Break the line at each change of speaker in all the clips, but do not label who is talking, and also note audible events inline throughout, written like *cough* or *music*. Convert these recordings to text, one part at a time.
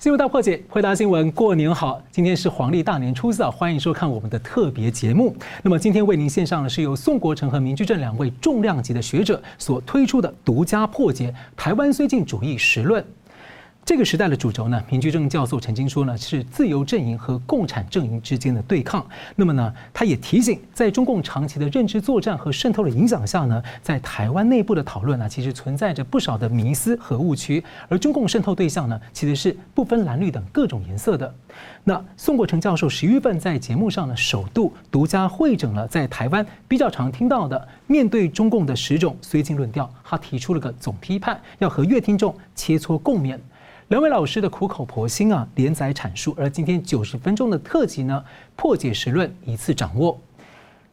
新闻大破解，回答新闻，过年好！今天是黄历大年初四啊，欢迎收看我们的特别节目。那么今天为您献上的是由宋国成和明居正两位重量级的学者所推出的独家破解《台湾绥靖主义实论》。这个时代的主轴呢，明居正教授曾经说呢，是自由阵营和共产阵营之间的对抗。那么呢，他也提醒，在中共长期的认知作战和渗透的影响下呢，在台湾内部的讨论呢，其实存在着不少的迷思和误区。而中共渗透对象呢，其实是不分蓝绿等各种颜色的。那宋国成教授十月份在节目上呢，首度独家会诊了在台湾比较常听到的面对中共的十种绥靖论调，他提出了个总批判，要和乐听众切磋共勉。两位老师的苦口婆心啊，连载阐述。而今天九十分钟的特辑呢，破解实论，一次掌握。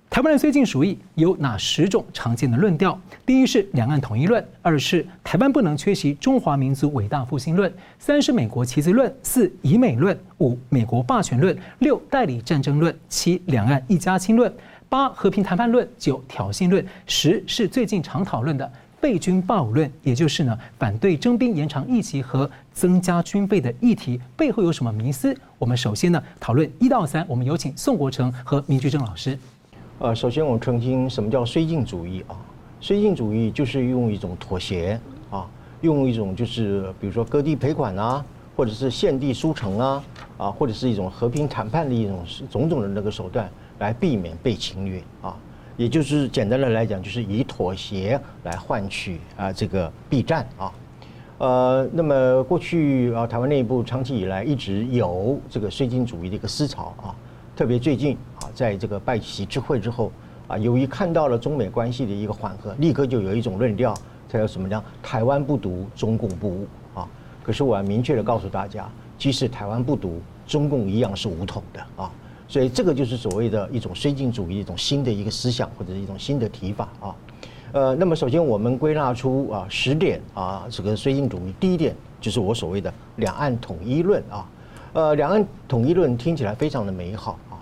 台湾人最近鼠疫有哪十种常见的论调？第一是两岸统一论，二是台湾不能缺席中华民族伟大复兴论，三是美国棋子论，四以美论，五美国霸权论，六代理战争论，七两岸一家亲论，八和平谈判论，九挑衅论，十是最近常讨论的。备军霸武论，也就是呢反对征兵延长役期和增加军费的议题，背后有什么迷思？我们首先呢讨论一到三，我们有请宋国成和明居正老师。
呃，首先我们澄清什么叫绥靖主义啊？绥靖主义就是用一种妥协啊，用一种就是比如说割地赔款啊，或者是献地书城啊，啊，或者是一种和平谈判的一种种种的那个手段来避免被侵略啊。也就是简单的来讲，就是以妥协来换取啊这个避战啊，呃，那么过去啊台湾内部长期以来一直有这个绥靖主义的一个思潮啊，特别最近啊在这个拜习之会之后啊，由于看到了中美关系的一个缓和，立刻就有一种论调，才有什么呢？台湾不独，中共不武啊。可是我要明确的告诉大家，即使台湾不独，中共一样是武统的啊。所以这个就是所谓的一种绥靖主义，一种新的一个思想或者一种新的提法啊。呃，那么首先我们归纳出啊十点啊，这个绥靖主义第一点就是我所谓的两岸统一论啊。呃，两岸统一论听起来非常的美好啊，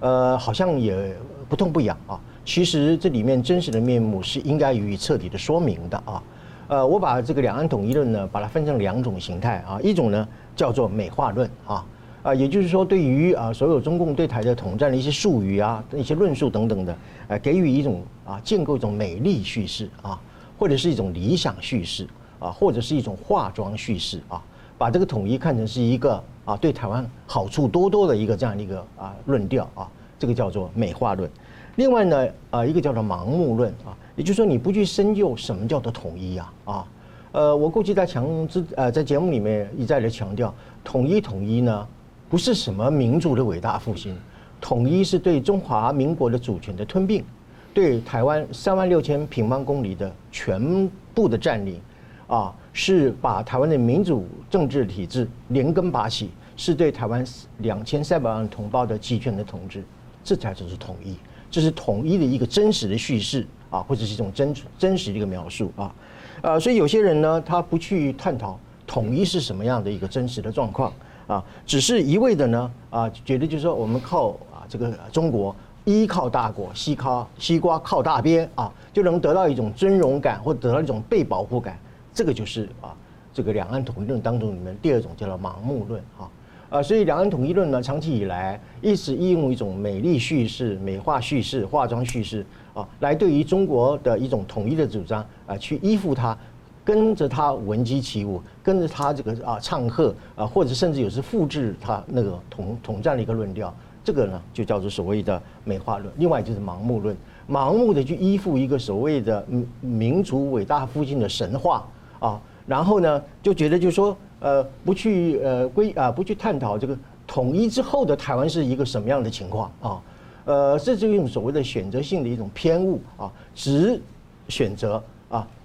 呃，好像也不痛不痒啊。其实这里面真实的面目是应该予以彻底的说明的啊。呃，我把这个两岸统一论呢，把它分成两种形态啊，一种呢叫做美化论啊。啊，也就是说，对于啊所有中共对台的统战的一些术语啊、一些论述等等的，呃，给予一种啊建构一种美丽叙事啊，或者是一种理想叙事啊，或者是一种化妆叙事啊，把这个统一看成是一个啊对台湾好处多多的一个这样的一个啊论调啊，这个叫做美化论。另外呢，啊一个叫做盲目论啊，也就是说你不去深究什么叫做统一啊啊，呃，我过去在强之呃在节目里面一再的强调，统一统一呢。不是什么民族的伟大复兴，统一是对中华民国的主权的吞并，对台湾三万六千平方公里的全部的占领，啊，是把台湾的民主政治体制连根拔起，是对台湾两千三百万同胞的集权的统治，这才就是统一，这是统一的一个真实的叙事啊，或者是一种真真实的一个描述啊，呃，所以有些人呢，他不去探讨统一是什么样的一个真实的状况。啊，只是一味的呢啊，觉得就是说我们靠啊这个中国依靠大国，西靠西瓜靠大边啊，就能得到一种尊荣感或得到一种被保护感，这个就是啊这个两岸统一论当中里面第二种叫做盲目论啊啊，所以两岸统一论呢，长期以来一直应用一种美丽叙事、美化叙事、化妆叙事啊，来对于中国的一种统一的主张啊，去依附它。跟着他闻鸡起舞，跟着他这个啊唱和啊，或者甚至有时复制他那个统统战的一个论调，这个呢就叫做所谓的美化论。另外就是盲目论，盲目的去依附一个所谓的民族伟大复兴的神话啊，然后呢就觉得就是说呃不去呃归啊不去探讨这个统一之后的台湾是一个什么样的情况啊，呃这是一种所谓的选择性的一种偏误啊，只选择。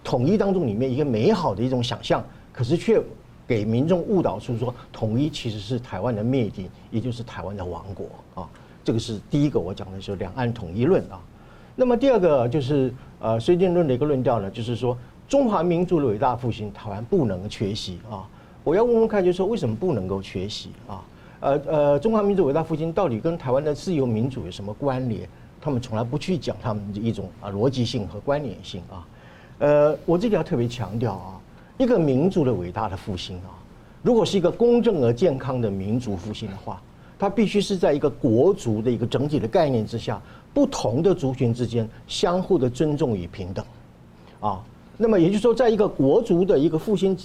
统一当中里面一个美好的一种想象，可是却给民众误导出说统一其实是台湾的灭顶，也就是台湾的亡国啊。这个是第一个我讲的是两岸统一论啊。那么第二个就是呃绥靖论的一个论调呢，就是说中华民族的伟大复兴，台湾不能缺席啊。我要问问看，就是说为什么不能够缺席啊？呃呃，中华民族伟大复兴到底跟台湾的自由民主有什么关联？他们从来不去讲他们的一种啊逻辑性和关联性啊。呃，我这里要特别强调啊，一个民族的伟大的复兴啊，如果是一个公正而健康的民族复兴的话，它必须是在一个国族的一个整体的概念之下，不同的族群之间相互的尊重与平等，啊，那么也就是说，在一个国族的一个复兴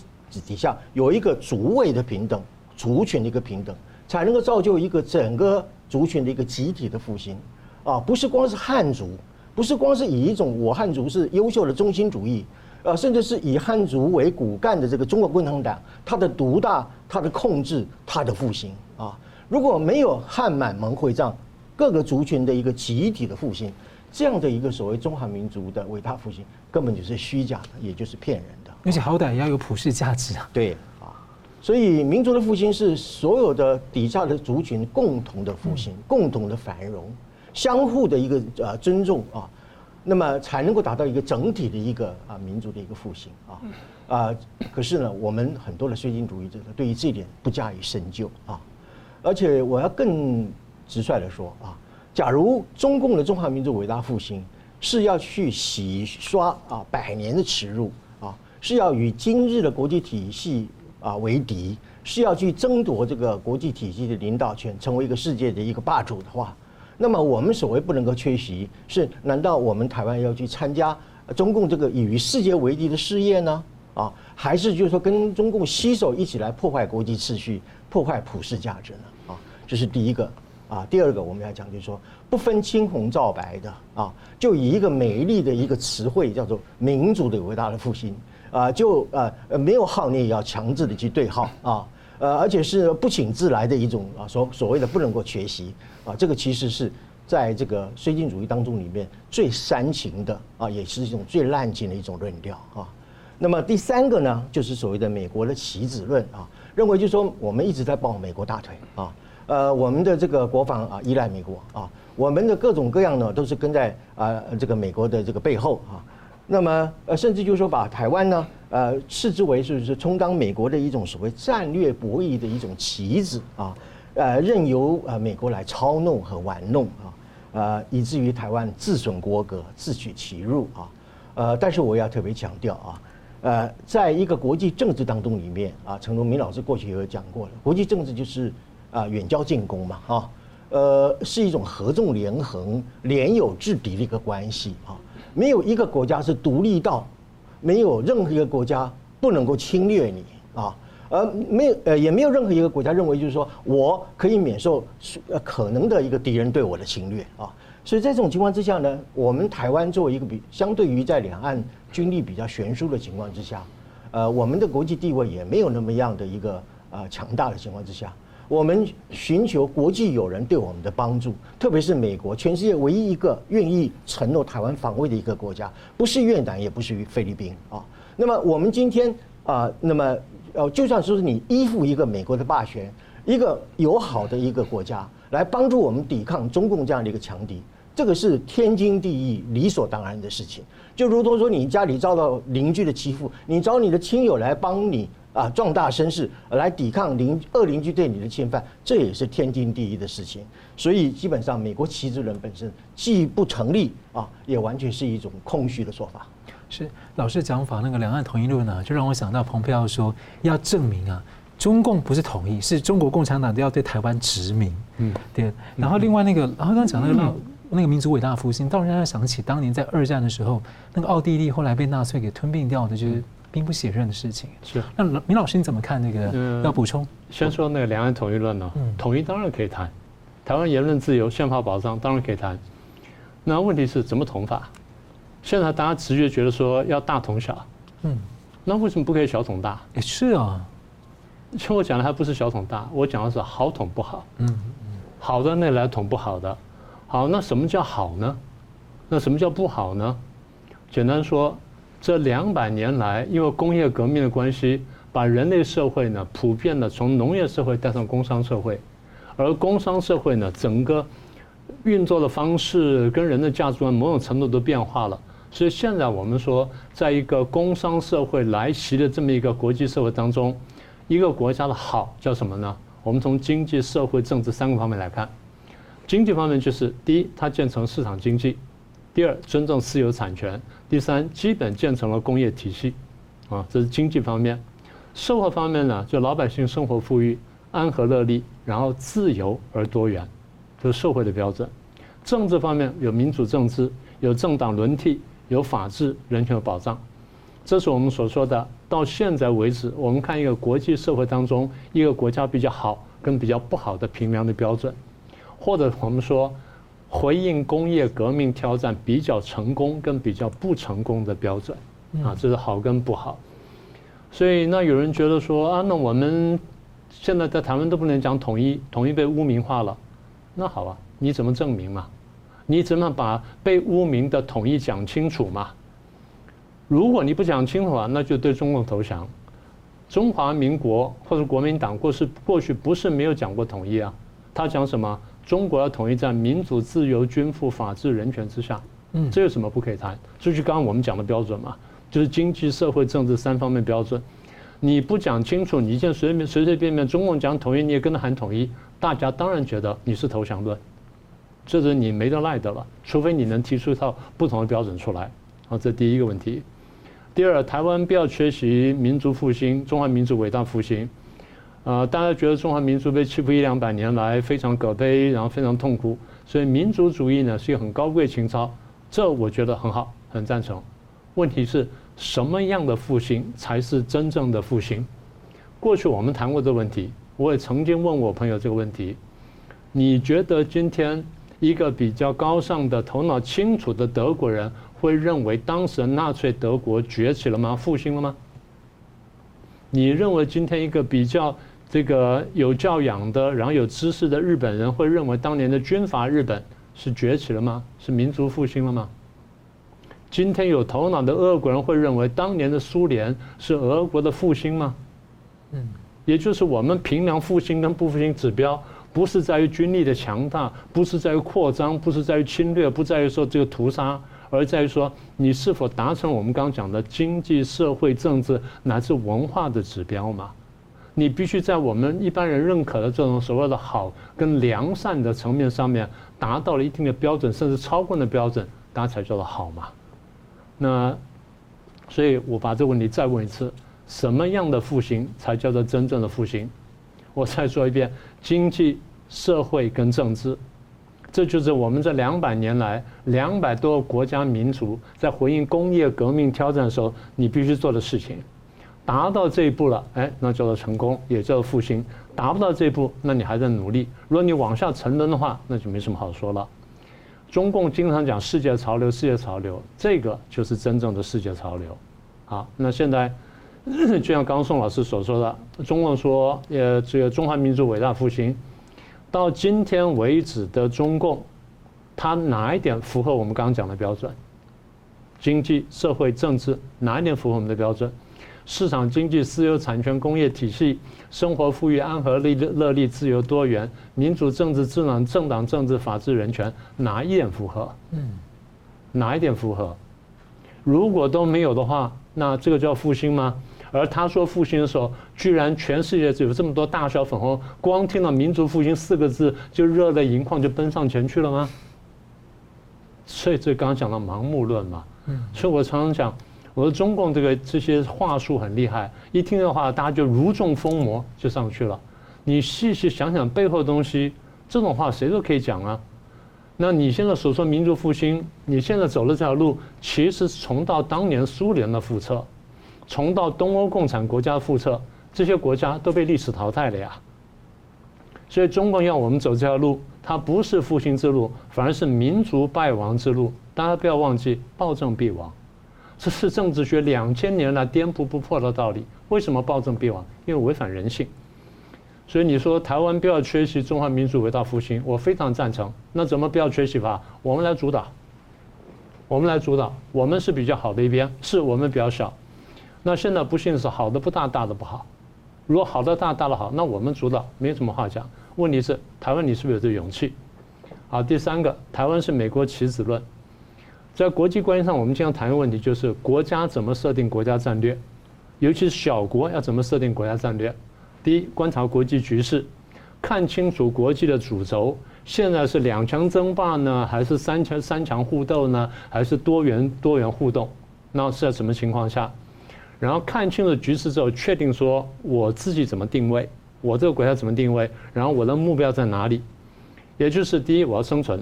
底下，有一个族位的平等，族群的一个平等，才能够造就一个整个族群的一个集体的复兴，啊，不是光是汉族，不是光是以一种我汉族是优秀的中心主义。呃，甚至是以汉族为骨干的这个中国共产党，它的独大、它的控制、它的复兴啊，如果没有汉满蒙会藏各个族群的一个集体的复兴，这样的一个所谓中华民族的伟大复兴，根本就是虚假的，也就是骗人的。
而且好歹也要有普世价值啊。
对啊，所以民族的复兴是所有的底下的族群共同的复兴、共同的繁荣、相互的一个呃尊重啊。那么才能够达到一个整体的一个啊民族的一个复兴啊啊！可是呢，我们很多的绥靖主义者对于这一点不加以深究啊。而且我要更直率的说啊，假如中共的中华民族伟大复兴是要去洗刷啊百年的耻辱啊，是要与今日的国际体系啊为敌，是要去争夺这个国际体系的领导权，成为一个世界的一个霸主的话。那么我们所谓不能够缺席，是难道我们台湾要去参加中共这个以与世界为敌的事业呢？啊，还是就是说跟中共携手一起来破坏国际秩序、破坏普世价值呢？啊，这是第一个。啊，第二个我们要讲就是说不分青红皂白的啊，就以一个美丽的一个词汇叫做民族的伟大的复兴啊，就呃呃没有号你也要强制的去对号啊。呃，而且是不请自来的一种啊，所所谓的不能够缺席啊，这个其实是在这个绥靖主义当中里面最煽情的啊，也是一种最滥情的一种论调啊。那么第三个呢，就是所谓的美国的棋子论啊，认为就是说我们一直在抱美国大腿啊，呃，我们的这个国防啊依赖美国啊，我们的各种各样呢都是跟在啊这个美国的这个背后啊。那么，呃，甚至就是说，把台湾呢，呃，视之为是是充当美国的一种所谓战略博弈的一种棋子啊，呃，任由呃美国来操弄和玩弄啊，呃，以至于台湾自损国格，自取其辱啊，呃，但是我要特别强调啊，呃，在一个国际政治当中里面啊，陈荣明老师过去也有讲过了，国际政治就是啊远交近攻嘛，啊，呃，是一种合纵连横、联友制敌的一个关系啊。没有一个国家是独立到没有任何一个国家不能够侵略你啊，而没有呃也没有任何一个国家认为就是说我可以免受呃可能的一个敌人对我的侵略啊，所以在这种情况之下呢，我们台湾作为一个比相对于在两岸军力比较悬殊的情况之下，呃，我们的国际地位也没有那么样的一个呃强大的情况之下。我们寻求国际友人对我们的帮助，特别是美国，全世界唯一一个愿意承诺台湾防卫的一个国家，不是越南，也不是菲律宾啊。那么我们今天啊，那么呃，就算说是你依附一个美国的霸权，一个友好的一个国家来帮助我们抵抗中共这样的一个强敌，这个是天经地义、理所当然的事情。就如同说你家里遭到邻居的欺负，你找你的亲友来帮你。啊，壮大声势来抵抗邻恶邻居对你的侵犯，这也是天经地义的事情。所以基本上，美国旗子论本身既不成立啊，也完全是一种空虚的说法。
是老师讲法那个两岸统一论呢，就让我想到蓬佩奥说要证明啊，中共不是统一，是中国共产党都要对台湾殖民。嗯，对。然后另外那个，然后刚刚讲那个那个民族伟大复兴，倒让人想起当年在二战的时候，那个奥地利后来被纳粹给吞并掉的，就是。兵不血刃的事情是。那明老师你怎么看那个？要补充？
先说那个两岸统一论呢？统一当然可以谈，台湾言论自由、宪法保障当然可以谈。那问题是怎么统法？现在大家直觉觉得说要大统小，嗯，那为什么不可以小统大？
也是啊。
其实我讲的还不是小统大，我讲的是好统不好。嗯嗯。好的那来统不好的，好，那什么叫好呢？那什么叫不好呢？简单说。这两百年来，因为工业革命的关系，把人类社会呢普遍的从农业社会带上工商社会，而工商社会呢整个运作的方式跟人的价值观某种程度都变化了。所以现在我们说，在一个工商社会来袭的这么一个国际社会当中，一个国家的好叫什么呢？我们从经济、社会、政治三个方面来看，经济方面就是第一，它建成市场经济。第二，尊重私有产权；第三，基本建成了工业体系，啊，这是经济方面。社会方面呢，就老百姓生活富裕、安和乐利，然后自由而多元，这是社会的标准。政治方面有民主政治，有政党轮替，有法治、人权保障。这是我们所说的，到现在为止，我们看一个国际社会当中一个国家比较好跟比较不好的评量的标准，或者我们说回应工业革命挑战比较成功跟比较不成功的标准啊，这是好跟不好。所以，那有人觉得说啊，那我们现在在台湾都不能讲统一，统一被污名化了。那好啊，你怎么证明嘛？你怎么把被污名的统一讲清楚嘛？如果你不讲清楚啊，那就对中共投降。中华民国或者国民党过是过去不是没有讲过统一啊？他讲什么？中国要统一在民主、自由、均富、法治、人权之下。嗯，这有什么不可以谈？这就刚刚我们讲的标准嘛。就是经济社会政治三方面标准，你不讲清楚，你现在随便随随便便中共讲统一，你也跟着喊统一，大家当然觉得你是投降论，这是你没得赖的了，除非你能提出一套不同的标准出来。好，这第一个问题。第二，台湾不要缺席民族复兴，中华民族伟大复兴。呃，大家觉得中华民族被欺负一两百年来非常可悲，然后非常痛苦，所以民族主义呢是一个很高贵情操，这我觉得很好，很赞成。问题是。什么样的复兴才是真正的复兴？过去我们谈过这个问题，我也曾经问我朋友这个问题：你觉得今天一个比较高尚的、头脑清楚的德国人会认为当时纳粹德国崛起了吗？复兴了吗？你认为今天一个比较这个有教养的、然后有知识的日本人会认为当年的军阀日本是崛起了吗？是民族复兴了吗？今天有头脑的俄国人会认为当年的苏联是俄国的复兴吗？嗯，也就是我们平量复兴跟不复兴指标，不是在于军力的强大，不是在于扩张，不是在于侵略，不在于说这个屠杀，而在于说你是否达成我们刚刚讲的经济社会政治乃至文化的指标嘛？你必须在我们一般人认可的这种所谓的好跟良善的层面上面达到了一定的标准，甚至超过的标准，大家才叫做好嘛？那，所以我把这个问题再问一次：什么样的复兴才叫做真正的复兴？我再说一遍：经济、社会跟政治，这就是我们这两百年来两百多个国家民族在回应工业革命挑战的时候，你必须做的事情。达到这一步了，哎，那叫做成功，也叫做复兴；达不到这一步，那你还在努力。如果你往下沉沦的话，那就没什么好说了。中共经常讲世界潮流，世界潮流，这个就是真正的世界潮流。好，那现在 *coughs* 就像刚刚宋老师所说的，中共说，呃，这个中华民族伟大复兴，到今天为止的中共，它哪一点符合我们刚刚讲的标准？经济、社会、政治，哪一点符合我们的标准？市场经济、私有产权、工业体系、生活富裕、安和利乐利、自由多元、民主政治、智能政党政治、法治人权，哪一点符合？嗯，哪一点符合？如果都没有的话，那这个叫复兴吗？而他说复兴的时候，居然全世界只有这么多大小粉红，光听到“民族复兴”四个字就热泪盈眶，就奔上前去了吗？所以这刚讲到盲目论嘛。嗯，所以我常常讲。我说中共这个这些话术很厉害，一听的话，大家就如中疯魔，就上去了。你细细想想背后的东西，这种话谁都可以讲啊。那你现在所说民族复兴，你现在走的这条路，其实重蹈当年苏联的覆辙，重蹈东欧共产国家的覆辙，这些国家都被历史淘汰了呀。所以中共要我们走这条路，它不是复兴之路，反而是民族败亡之路。大家不要忘记，暴政必亡。这是政治学两千年来颠扑不破的道理。为什么暴政必亡？因为违反人性。所以你说台湾不要缺席中华民族伟大复兴，我非常赞成。那怎么不要缺席法？我们来主导，我们来主导。我们是比较好的一边，是我们比较小。那现在不幸是好的不大，大的不好。如果好的大，大的好，那我们主导，没什么话讲。问题是台湾，你是不是有这勇气？好，第三个，台湾是美国棋子论。在国际关系上，我们经常谈的问题就是国家怎么设定国家战略，尤其是小国要怎么设定国家战略。第一，观察国际局势，看清楚国际的主轴，现在是两强争霸呢，还是三强三强互斗呢，还是多元多元互动？那是在什么情况下？然后看清了局势之后，确定说我自己怎么定位，我这个国家怎么定位，然后我的目标在哪里？也就是第一，我要生存；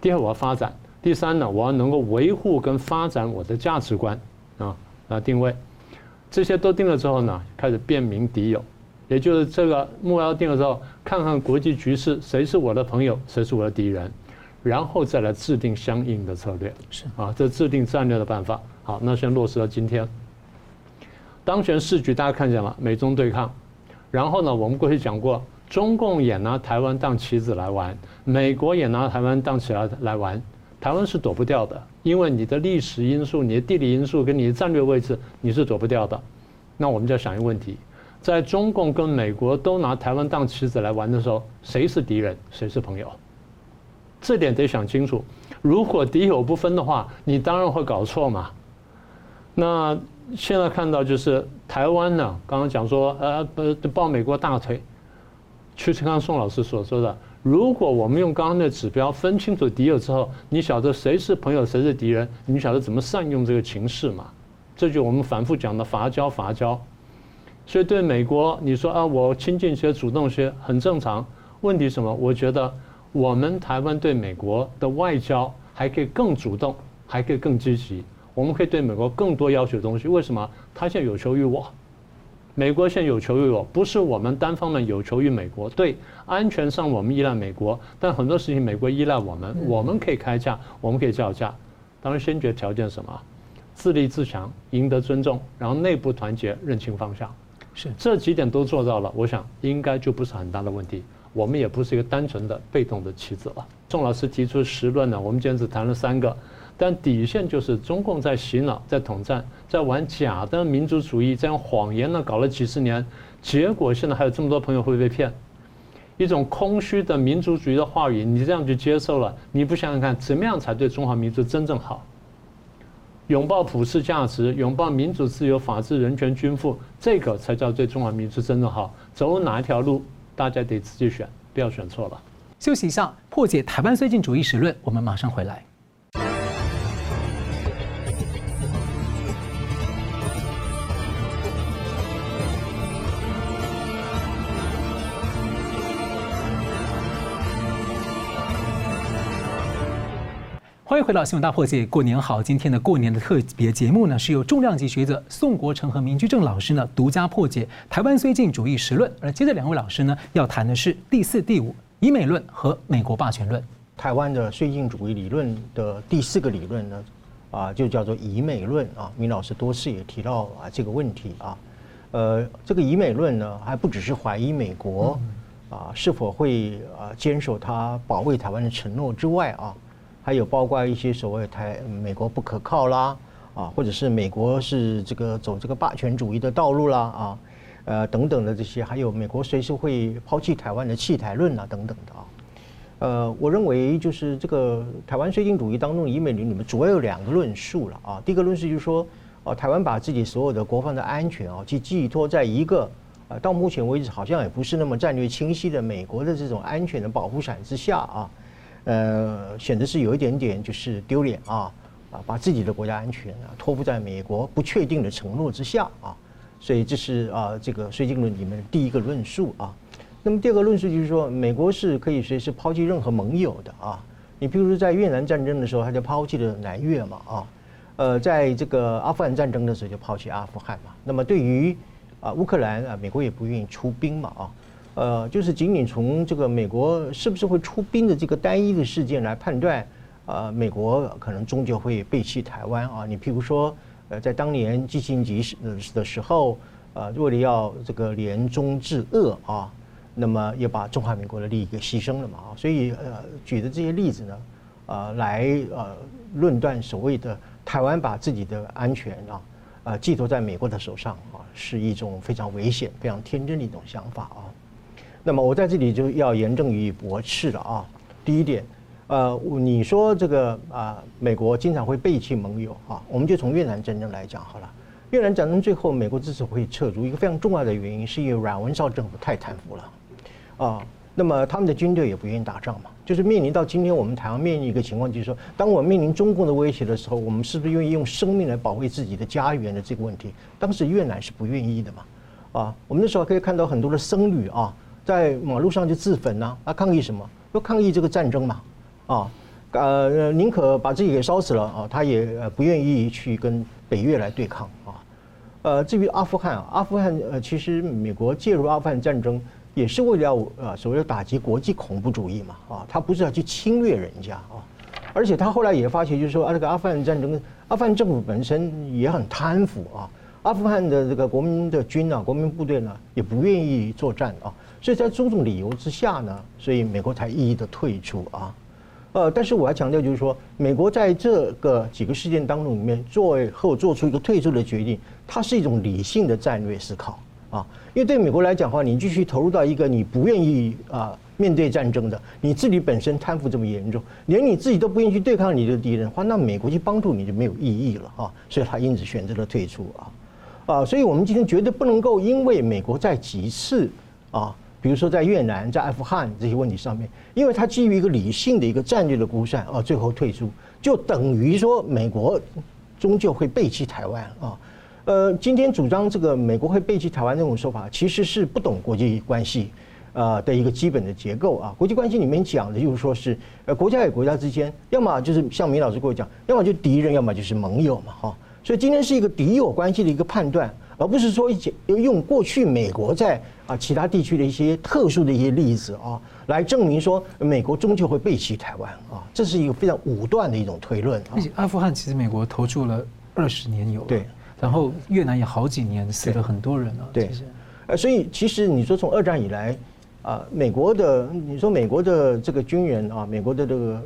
第二，我要发展；第三呢，我要能够维护跟发展我的价值观啊，来定位。这些都定了之后呢，开始辨明敌友，也就是这个目标定了之后，看看国际局势，谁是我的朋友，谁是我的敌人，然后再来制定相应的策略。是啊，这制定战略的办法。好，那先落实到今天。当前时局大家看见了，美中对抗。然后呢，我们过去讲过，中共也拿台湾当棋子来玩，美国也拿台湾当棋来来玩。台湾是躲不掉的，因为你的历史因素、你的地理因素跟你的战略位置，你是躲不掉的。那我们就要想一个问题：在中共跟美国都拿台湾当棋子来玩的时候，谁是敌人，谁是朋友？这点得想清楚。如果敌友不分的话，你当然会搞错嘛。那。现在看到就是台湾呢，刚刚讲说，呃，不抱美国大腿，去刚刚宋老师所说的，如果我们用刚刚的指标分清楚敌友之后，你晓得谁是朋友，谁是敌人，你晓得怎么善用这个情势嘛？这就我们反复讲的伐交伐交。所以对美国，你说啊，我亲近些、主动些，很正常。问题什么？我觉得我们台湾对美国的外交还可以更主动，还可以更积极。我们可以对美国更多要求的东西，为什么？他现在有求于我，美国现在有求于我，不是我们单方面有求于美国。对，安全上我们依赖美国，但很多事情美国依赖我们，我们可以开价，我们可以叫价。当然，先决条件是什么？自立自强，赢得尊重，然后内部团结，认清方向。是这几点都做到了，我想应该就不是很大的问题。我们也不是一个单纯的被动的棋子了。宋老师提出十论呢，我们今天只谈了三个。但底线就是中共在洗脑，在统战，在玩假的民族主义，在用谎言呢搞了几十年，结果现在还有这么多朋友会被骗，一种空虚的民族主义的话语，你这样就接受了，你不想想看，怎么样才对中华民族真正好？拥抱普世价值，拥抱民主、自由、法治、人权、均富，这个才叫对中华民族真正好。走哪一条路，大家得自己选，不要选错了。
休息一下，破解台湾绥靖主义史论，我们马上回来。欢迎回到新闻大破解，过年好！今天的过年的特别节目呢，是由重量级学者宋国成和明居正老师呢独家破解台湾绥靖主义实论。而接着两位老师呢要谈的是第四、第五以美论和美国霸权论。
台湾的绥靖主义理论的第四个理论呢，啊，就叫做以美论啊。明老师多次也提到啊这个问题啊，呃，这个以美论呢，还不只是怀疑美国啊是否会啊坚守他保卫台湾的承诺之外啊。还有包括一些所谓台美国不可靠啦，啊，或者是美国是这个走这个霸权主义的道路啦，啊，呃等等的这些，还有美国随时会抛弃台湾的弃台论啊等等的啊，呃，我认为就是这个台湾绥靖主义当中以美论里面主要有两个论述了啊，第一个论述就是说，啊，台湾把自己所有的国防的安全啊，去寄托在一个啊，到目前为止好像也不是那么战略清晰的美国的这种安全的保护伞之下啊。呃，显得是有一点点就是丢脸啊，啊，把自己的国家安全啊托付在美国不确定的承诺之下啊，所以这是啊这个绥靖论里面的第一个论述啊。那么第二个论述就是说，美国是可以随时抛弃任何盟友的啊。你比如说在越南战争的时候，他就抛弃了南越嘛啊，呃，在这个阿富汗战争的时候就抛弃阿富汗嘛。那么对于啊乌克兰啊，美国也不愿意出兵嘛啊。呃，就是仅仅从这个美国是不是会出兵的这个单一的事件来判断，呃，美国可能终究会背弃台湾啊。你譬如说，呃，在当年季庆吉时的时候，呃，为了要这个联中制恶啊，那么也把中华民国的利益给牺牲了嘛啊。所以呃，举的这些例子呢，呃，来呃论断所谓的台湾把自己的安全啊，呃，寄托在美国的手上啊，是一种非常危险、非常天真的一种想法啊。那么我在这里就要严正予以驳斥了啊！第一点，呃，你说这个啊，美国经常会背弃盟友啊，我们就从越南战争来讲好了。越南战争最后美国之所以撤出，一个非常重要的原因是因为阮文绍政府太贪腐了啊。那么他们的军队也不愿意打仗嘛，就是面临到今天我们台湾面临一个情况，就是说，当我们面临中共的威胁的时候，我们是不是愿意用生命来保卫自己的家园的这个问题？当时越南是不愿意的嘛，啊，我们那时候可以看到很多的僧侣啊，在马路上就自焚呐，啊，抗议什么？说抗议这个战争嘛，啊，呃，宁可把自己给烧死了啊，他也不愿意去跟北越来对抗啊。呃，至于阿富汗，阿富汗呃，其实美国介入阿富汗战争。也是为了呃所谓打击国际恐怖主义嘛啊，他不是要去侵略人家啊，而且他后来也发现，就是说啊，这个阿富汗战争，阿富汗政府本身也很贪腐啊，阿富汗的这个国民的军啊，国民部队呢也不愿意作战啊，所以在种种理由之下呢，所以美国才一一的退出啊，呃，但是我要强调就是说，美国在这个几个事件当中里面，最后做出一个退出的决定，它是一种理性的战略思考。啊，因为对美国来讲的话，你继续投入到一个你不愿意啊面对战争的，你自己本身贪腐这么严重，连你自己都不愿意去对抗你的敌人的话，那美国去帮助你就没有意义了啊。所以他因此选择了退出啊啊，所以我们今天绝对不能够因为美国在几次啊，比如说在越南、在阿富汗这些问题上面，因为他基于一个理性的一个战略的估算啊，最后退出，就等于说美国终究会背弃台湾啊。呃，今天主张这个美国会背弃台湾这种说法，其实是不懂国际关系，呃的一个基本的结构啊。国际关系里面讲的就是说是，呃，国家与国家之间，要么就是像明老师跟我讲，要么就敌人，要么就是盟友嘛，哈。所以今天是一个敌友关系的一个判断，而不是说用过去美国在啊其他地区的一些特殊的一些例子啊，来证明说美国终究会背弃台湾啊。这是一个非常武断的一种推论啊。
阿富汗其实美国投注了二十年有了。
对。
然后越南也好几年死了很多人了，
对，呃，所以其实你说从二战以来，啊，美国的你说美国的这个军人啊，美国的这个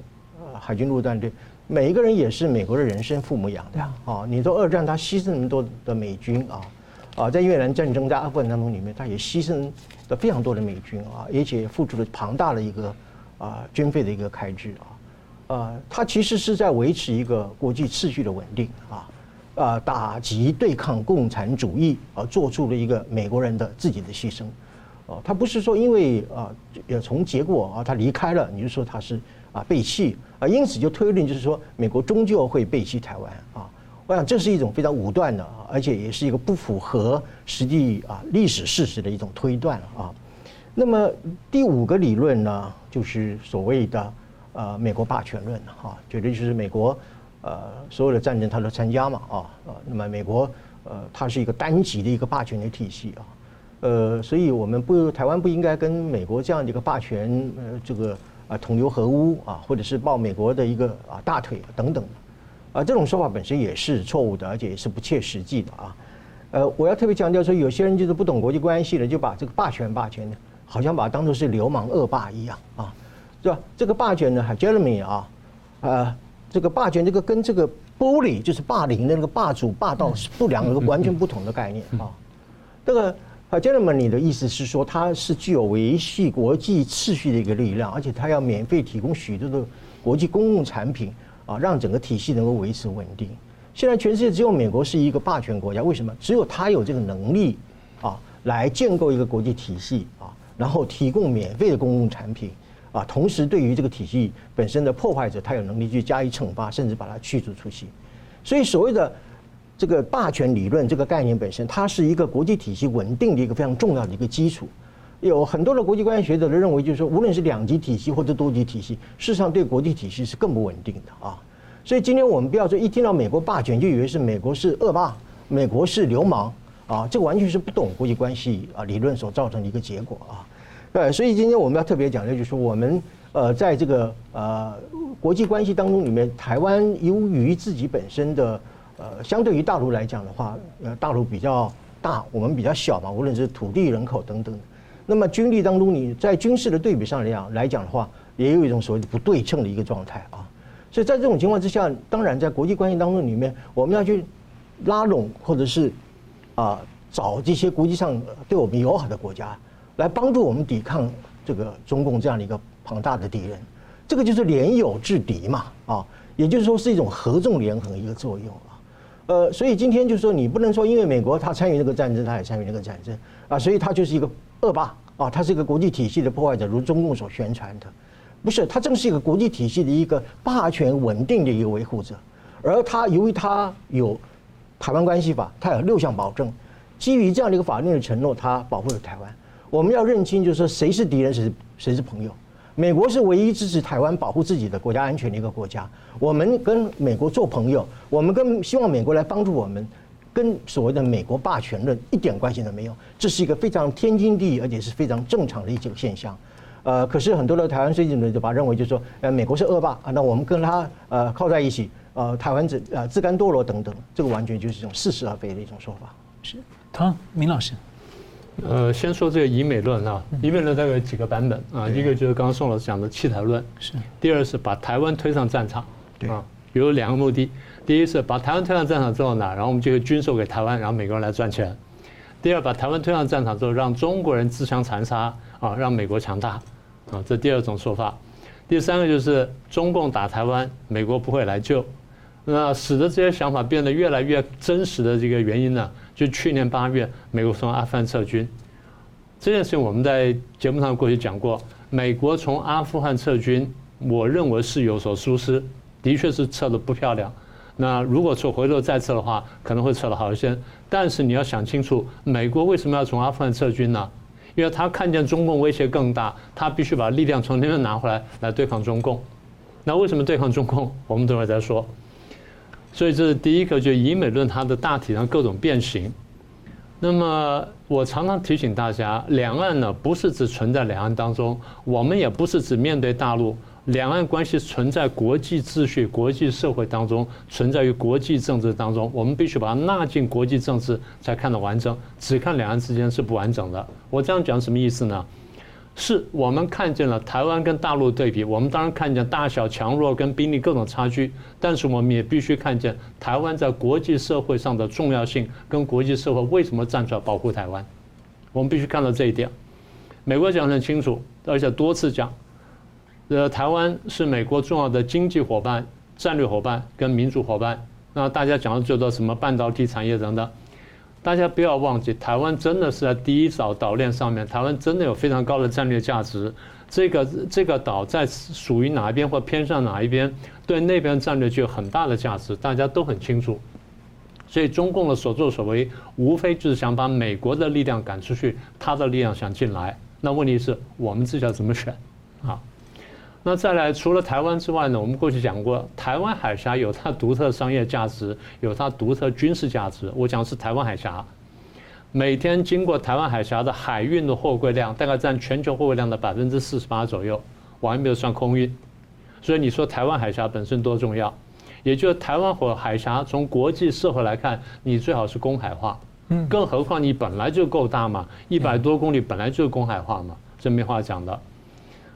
海军陆战队，每一个人也是美国的人生父母养的，啊，你说二战他牺牲那么多的美军啊，啊，在越南战争在阿富汗当中里面，他也牺牲了非常多的美军啊，而且付出了庞大的一个啊军费的一个开支啊，啊，他其实是在维持一个国际秩序的稳定啊。啊，打击对抗共产主义而做出了一个美国人的自己的牺牲，哦，他不是说因为啊，也从结果啊，他离开了，你就说他是啊背弃啊，因此就推论就是说美国终究会背弃台湾啊，我想这是一种非常武断的，而且也是一个不符合实际啊历史事实的一种推断啊。那么第五个理论呢，就是所谓的呃美国霸权论哈，绝对就是美国。呃，所有的战争他都参加嘛，啊，啊，那么美国，呃，它是一个单极的一个霸权的体系啊，呃，所以我们不，台湾不应该跟美国这样的一个霸权，呃，这个啊同流合污啊，或者是抱美国的一个啊大腿等等，啊，这种说法本身也是错误的，而且也是不切实际的啊，呃，我要特别强调说，有些人就是不懂国际关系的，就把这个霸权霸权呢，好像把它当作是流氓恶霸一样啊，是吧？这个霸权呢，hegemony 啊，呃。这个霸权，这个跟这个 bully 就是霸凌的那个霸主霸道是不两个完全不同的概念啊。这个啊，gentleman 的意思是说，它是具有维系国际秩序的一个力量，而且它要免费提供许多的国际公共产品啊，让整个体系能够维持稳定。现在全世界只有美国是一个霸权国家，为什么？只有他有这个能力啊，来建构一个国际体系啊，然后提供免费的公共产品。啊，同时对于这个体系本身的破坏者，他有能力去加以惩罚，甚至把它驱逐出去。所以所谓的这个霸权理论这个概念本身，它是一个国际体系稳定的一个非常重要的一个基础。有很多的国际关系学者都认为，就是说，无论是两极体系或者多极体系，事实上对国际体系是更不稳定的啊。所以今天我们不要说一听到美国霸权就以为是美国是恶霸，美国是流氓啊，这完全是不懂国际关系啊理论所造成的一个结果啊。对，所以今天我们要特别讲的就是我们呃，在这个呃国际关系当中里面，台湾由于自己本身的呃，相对于大陆来讲的话，呃，大陆比较大，我们比较小嘛，无论是土地、人口等等。那么军力当中，你在军事的对比上来讲来讲的话，也有一种所谓的不对称的一个状态啊。所以在这种情况之下，当然在国际关系当中里面，我们要去拉拢或者是啊找这些国际上对我们友好的国家。来帮助我们抵抗这个中共这样的一个庞大的敌人，这个就是联友制敌嘛，啊，也就是说是一种合纵连横一个作用啊，呃，所以今天就是说你不能说因为美国他参与这个战争，他也参与那个战争啊，所以他就是一个恶霸啊，他是一个国际体系的破坏者，如中共所宣传的，不是，他正是一个国际体系的一个霸权稳定的一个维护者。而他由于他有台湾关系法，他有六项保证，基于这样的一个法律的承诺，他保护了台湾。我们要认清，就是说谁是敌人，谁是谁是朋友。美国是唯一支持台湾保护自己的国家安全的一个国家。我们跟美国做朋友，我们跟希望美国来帮助我们，跟所谓的美国霸权论一点关系都没有。这是一个非常天经地义，而且是非常正常的一种现象。呃，可是很多的台湾税金的就把认为就是说，呃，美国是恶霸啊，那我们跟他呃靠在一起，呃，台湾自呃自甘堕落等等，这个完全就是一种似是而非的一种说法。
是，唐，明老师。
呃，先说这个以美论啊，以美论大概有几个版本啊，一个就是刚刚宋老师讲的弃台论，是；第二是把台湾推上战场，啊，有两个目的，第一是把台湾推上战场之后呢，然后我们就会军售给台湾，然后美国人来赚钱；第二，把台湾推上战场之后，让中国人自相残杀，啊，让美国强大，啊，这第二种说法；第三个就是中共打台湾，美国不会来救，那使得这些想法变得越来越真实的这个原因呢？就去年八月，美国从阿富汗撤军这件事情，我们在节目上过去讲过。美国从阿富汗撤军，我认为是有所疏失，的确是撤得不漂亮。那如果说回头再撤的话，可能会撤得好一些。但是你要想清楚，美国为什么要从阿富汗撤军呢？因为他看见中共威胁更大，他必须把力量从那边拿回来，来对抗中共。那为什么对抗中共？我们等会儿再说。所以这是第一个，就以美论它的大体上各种变形。那么我常常提醒大家，两岸呢不是只存在两岸当中，我们也不是只面对大陆，两岸关系存在国际秩序、国际社会当中，存在于国际政治当中，我们必须把它纳进国际政治才看得完整，只看两岸之间是不完整的。我这样讲什么意思呢？是我们看见了台湾跟大陆对比，我们当然看见大小强弱跟兵力各种差距，但是我们也必须看见台湾在国际社会上的重要性，跟国际社会为什么站出来保护台湾，我们必须看到这一点。美国讲得很清楚，而且多次讲，呃，台湾是美国重要的经济伙伴、战略伙伴跟民主伙伴。那大家讲的最多什么半导体产业等等。大家不要忘记，台湾真的是在第一岛岛链上面，台湾真的有非常高的战略价值。这个这个岛在属于哪一边或偏向哪一边，对那边战略具有很大的价值，大家都很清楚。所以中共的所作所为，无非就是想把美国的力量赶出去，他的力量想进来。那问题是我们自己要怎么选？啊？那再来，除了台湾之外呢？我们过去讲过，台湾海峡有它独特商业价值，有它独特军事价值。我讲的是台湾海峡，每天经过台湾海峡的海运的货柜量，大概占全球货柜量的百分之四十八左右，我还没有算空运。所以你说台湾海峡本身多重要？也就是台湾或海峡从国际社会来看，你最好是公海化。嗯，更何况你本来就够大嘛，一百多公里本来就是公海化嘛，这没话讲的。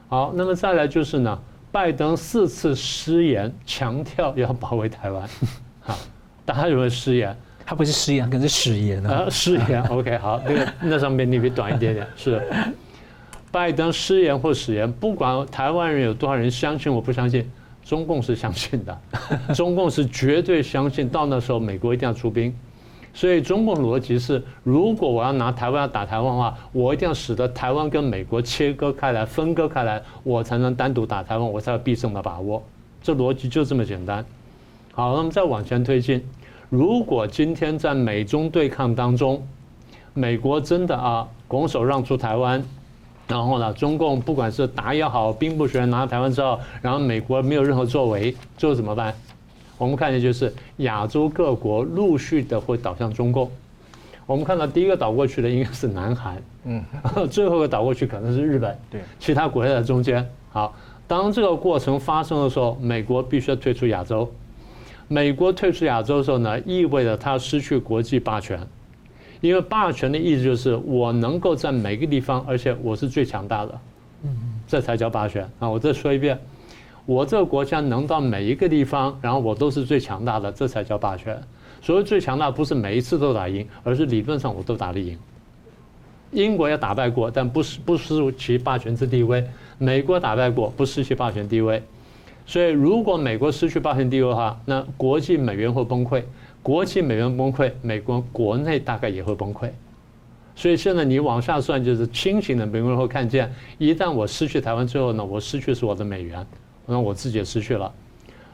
好，那么再来就是呢，拜登四次失言，强调要保卫台湾。*laughs* 好，大家认为失言？
他不是失言，可是誓言呢？
啊，誓言。*laughs* OK，好，那个那上面你比短一点点。*laughs* 是，拜登失言或誓言，不管台湾人有多少人相信，我不相信，中共是相信的，中共是绝对相信，到那时候美国一定要出兵。所以中共逻辑是：如果我要拿台湾要打台湾的话，我一定要使得台湾跟美国切割开来、分割开来，我才能单独打台湾，我才有必胜的把握。这逻辑就这么简单。好，那么再往前推进，如果今天在美中对抗当中，美国真的啊拱手让出台湾，然后呢，中共不管是打也好，兵不血刃拿台湾之后，然后美国没有任何作为，最后怎么办？我们看见就是亚洲各国陆续的会倒向中共。我们看到第一个倒过去的应该是南韩，嗯，*laughs* 最后一个倒过去可能是日本，对，其他国家在中间。好，当这个过程发生的时候，美国必须要退出亚洲。美国退出亚洲的时候呢，意味着它失去国际霸权，因为霸权的意思就是我能够在每个地方，而且我是最强大的，嗯，这才叫霸权啊！我再说一遍。我这个国家能到每一个地方，然后我都是最强大的，这才叫霸权。所谓最强大，不是每一次都打赢，而是理论上我都打得赢。英国也打败过，但不失不失其霸权之地位。美国打败过，不失其霸权地位。所以，如果美国失去霸权地位的话，那国际美元会崩溃。国际美元崩溃，美国国内大概也会崩溃。所以现在你往下算，就是清醒的美国人会看见，一旦我失去台湾之后呢，我失去是我的美元，那我自己也失去了。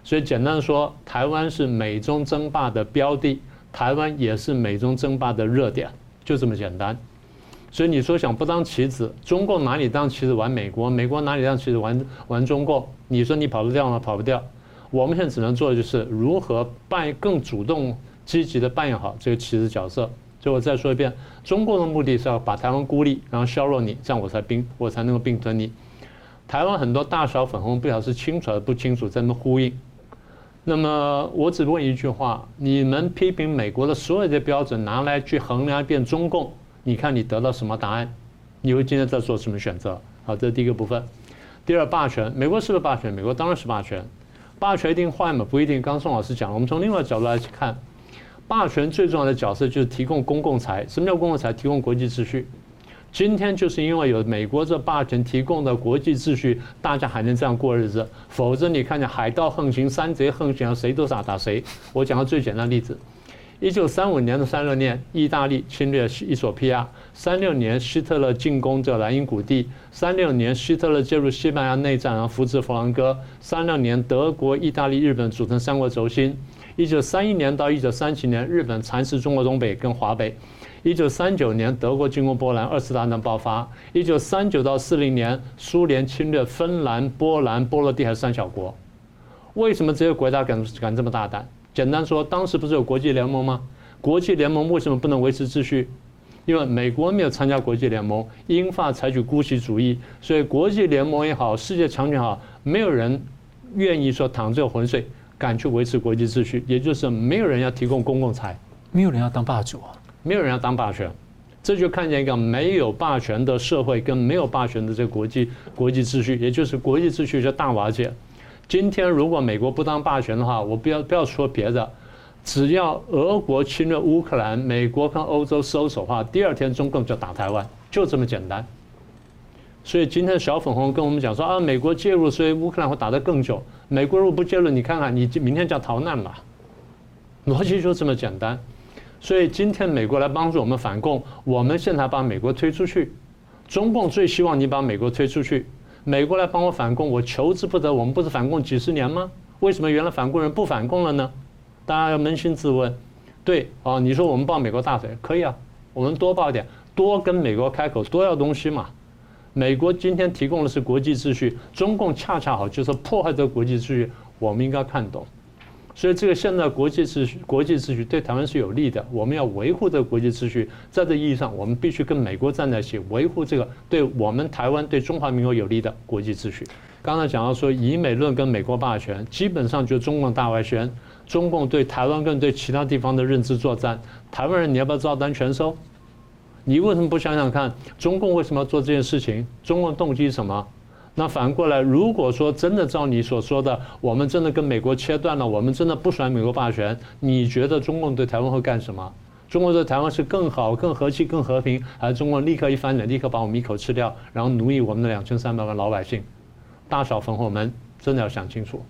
所以简单说，台湾是美中争霸的标的，台湾也是美中争霸的热点，就这么简单。所以你说想不当棋子，中共哪里当棋子玩美国，美国哪里当棋子玩玩中共？你说你跑得掉吗？跑不掉。我们现在只能做的就是如何扮更主动、积极的扮演好这个棋子角色。所以我再说一遍，中共的目的是要把台湾孤立，然后削弱你，这样我才并我才能够并吞你。台湾很多大小粉红不晓得是清楚还是不清楚，在那呼应。那么我只问一句话：你们批评美国的所有的标准拿来去衡量一遍中共，你看你得到什么答案？你会今天在做什么选择？好，这是第一个部分。第二，霸权，美国是不是霸权？美国当然是霸权。霸权一定坏吗？不一定。刚宋老师讲了，我们从另外一个角度来去看。霸权最重要的角色就是提供公共财。什么叫公共财？提供国际秩序。今天就是因为有美国这霸权提供的国际秩序，大家还能这样过日子。否则你看见海盗横行、山贼横行，谁都想打谁。我讲个最简单的例子：一九三五年的三六年，意大利侵略伊索比亚；三六年，希特勒进攻这莱茵谷地；三六年，希特勒介入西班牙内战，然后扶植佛朗哥；三六年，德国、意大利、日本组成三国轴心。一九三一年到一九三七年，日本蚕食中国东北跟华北；一九三九年，德国进攻波兰，二次大战爆发；一九三九到四零年，苏联侵略芬兰、波兰、波罗的海三小国。为什么这些国家敢敢这么大胆？简单说，当时不是有国际联盟吗？国际联盟为什么不能维持秩序？因为美国没有参加国际联盟，英法采取姑息主义，所以国际联盟也好，世界强权也好，没有人愿意说淌这个浑水。敢去维持国际秩序，也就是没有人要提供公共财，
没有人要当霸主啊，
没有人要当霸权，这就看见一个没有霸权的社会跟没有霸权的这个国际国际秩序，也就是国际秩序就大瓦解。今天如果美国不当霸权的话，我不要不要说别的，只要俄国侵略乌克兰，美国跟欧洲收手的话，第二天中共就打台湾，就这么简单。所以今天小粉红跟我们讲说啊，美国介入，所以乌克兰会打得更久。美国如果不介入，你看看，你明天就要逃难吧？逻辑就这么简单。所以今天美国来帮助我们反共，我们现在把美国推出去。中共最希望你把美国推出去。美国来帮我反共，我求之不得。我们不是反共几十年吗？为什么原来反共人不反共了呢？大家要扪心自问。对啊，你说我们抱美国大腿可以啊，我们多抱点，多跟美国开口，多要东西嘛。美国今天提供的是国际秩序，中共恰恰好就是破坏这个国际秩序，我们应该看懂。所以这个现在国际秩序，国际秩序对台湾是有利的，我们要维护这个国际秩序。在这意义上，我们必须跟美国站在一起，维护这个对我们台湾、对中华民国有利的国际秩序。刚才讲到说，以美论跟美国霸权，基本上就是中共大外宣，中共对台湾跟对其他地方的认知作战。台湾人，你要不要照单全收？你为什么不想想看，中共为什么要做这件事情？中共动机是什么？那反过来，如果说真的照你所说的，我们真的跟美国切断了，我们真的不甩美国霸权，你觉得中共对台湾会干什么？中国对台湾是更好、更和气、更和平，还是中共立刻一翻脸，立刻把我们一口吃掉，然后奴役我们的两千三百万老百姓？大小粉红们真的要想清楚。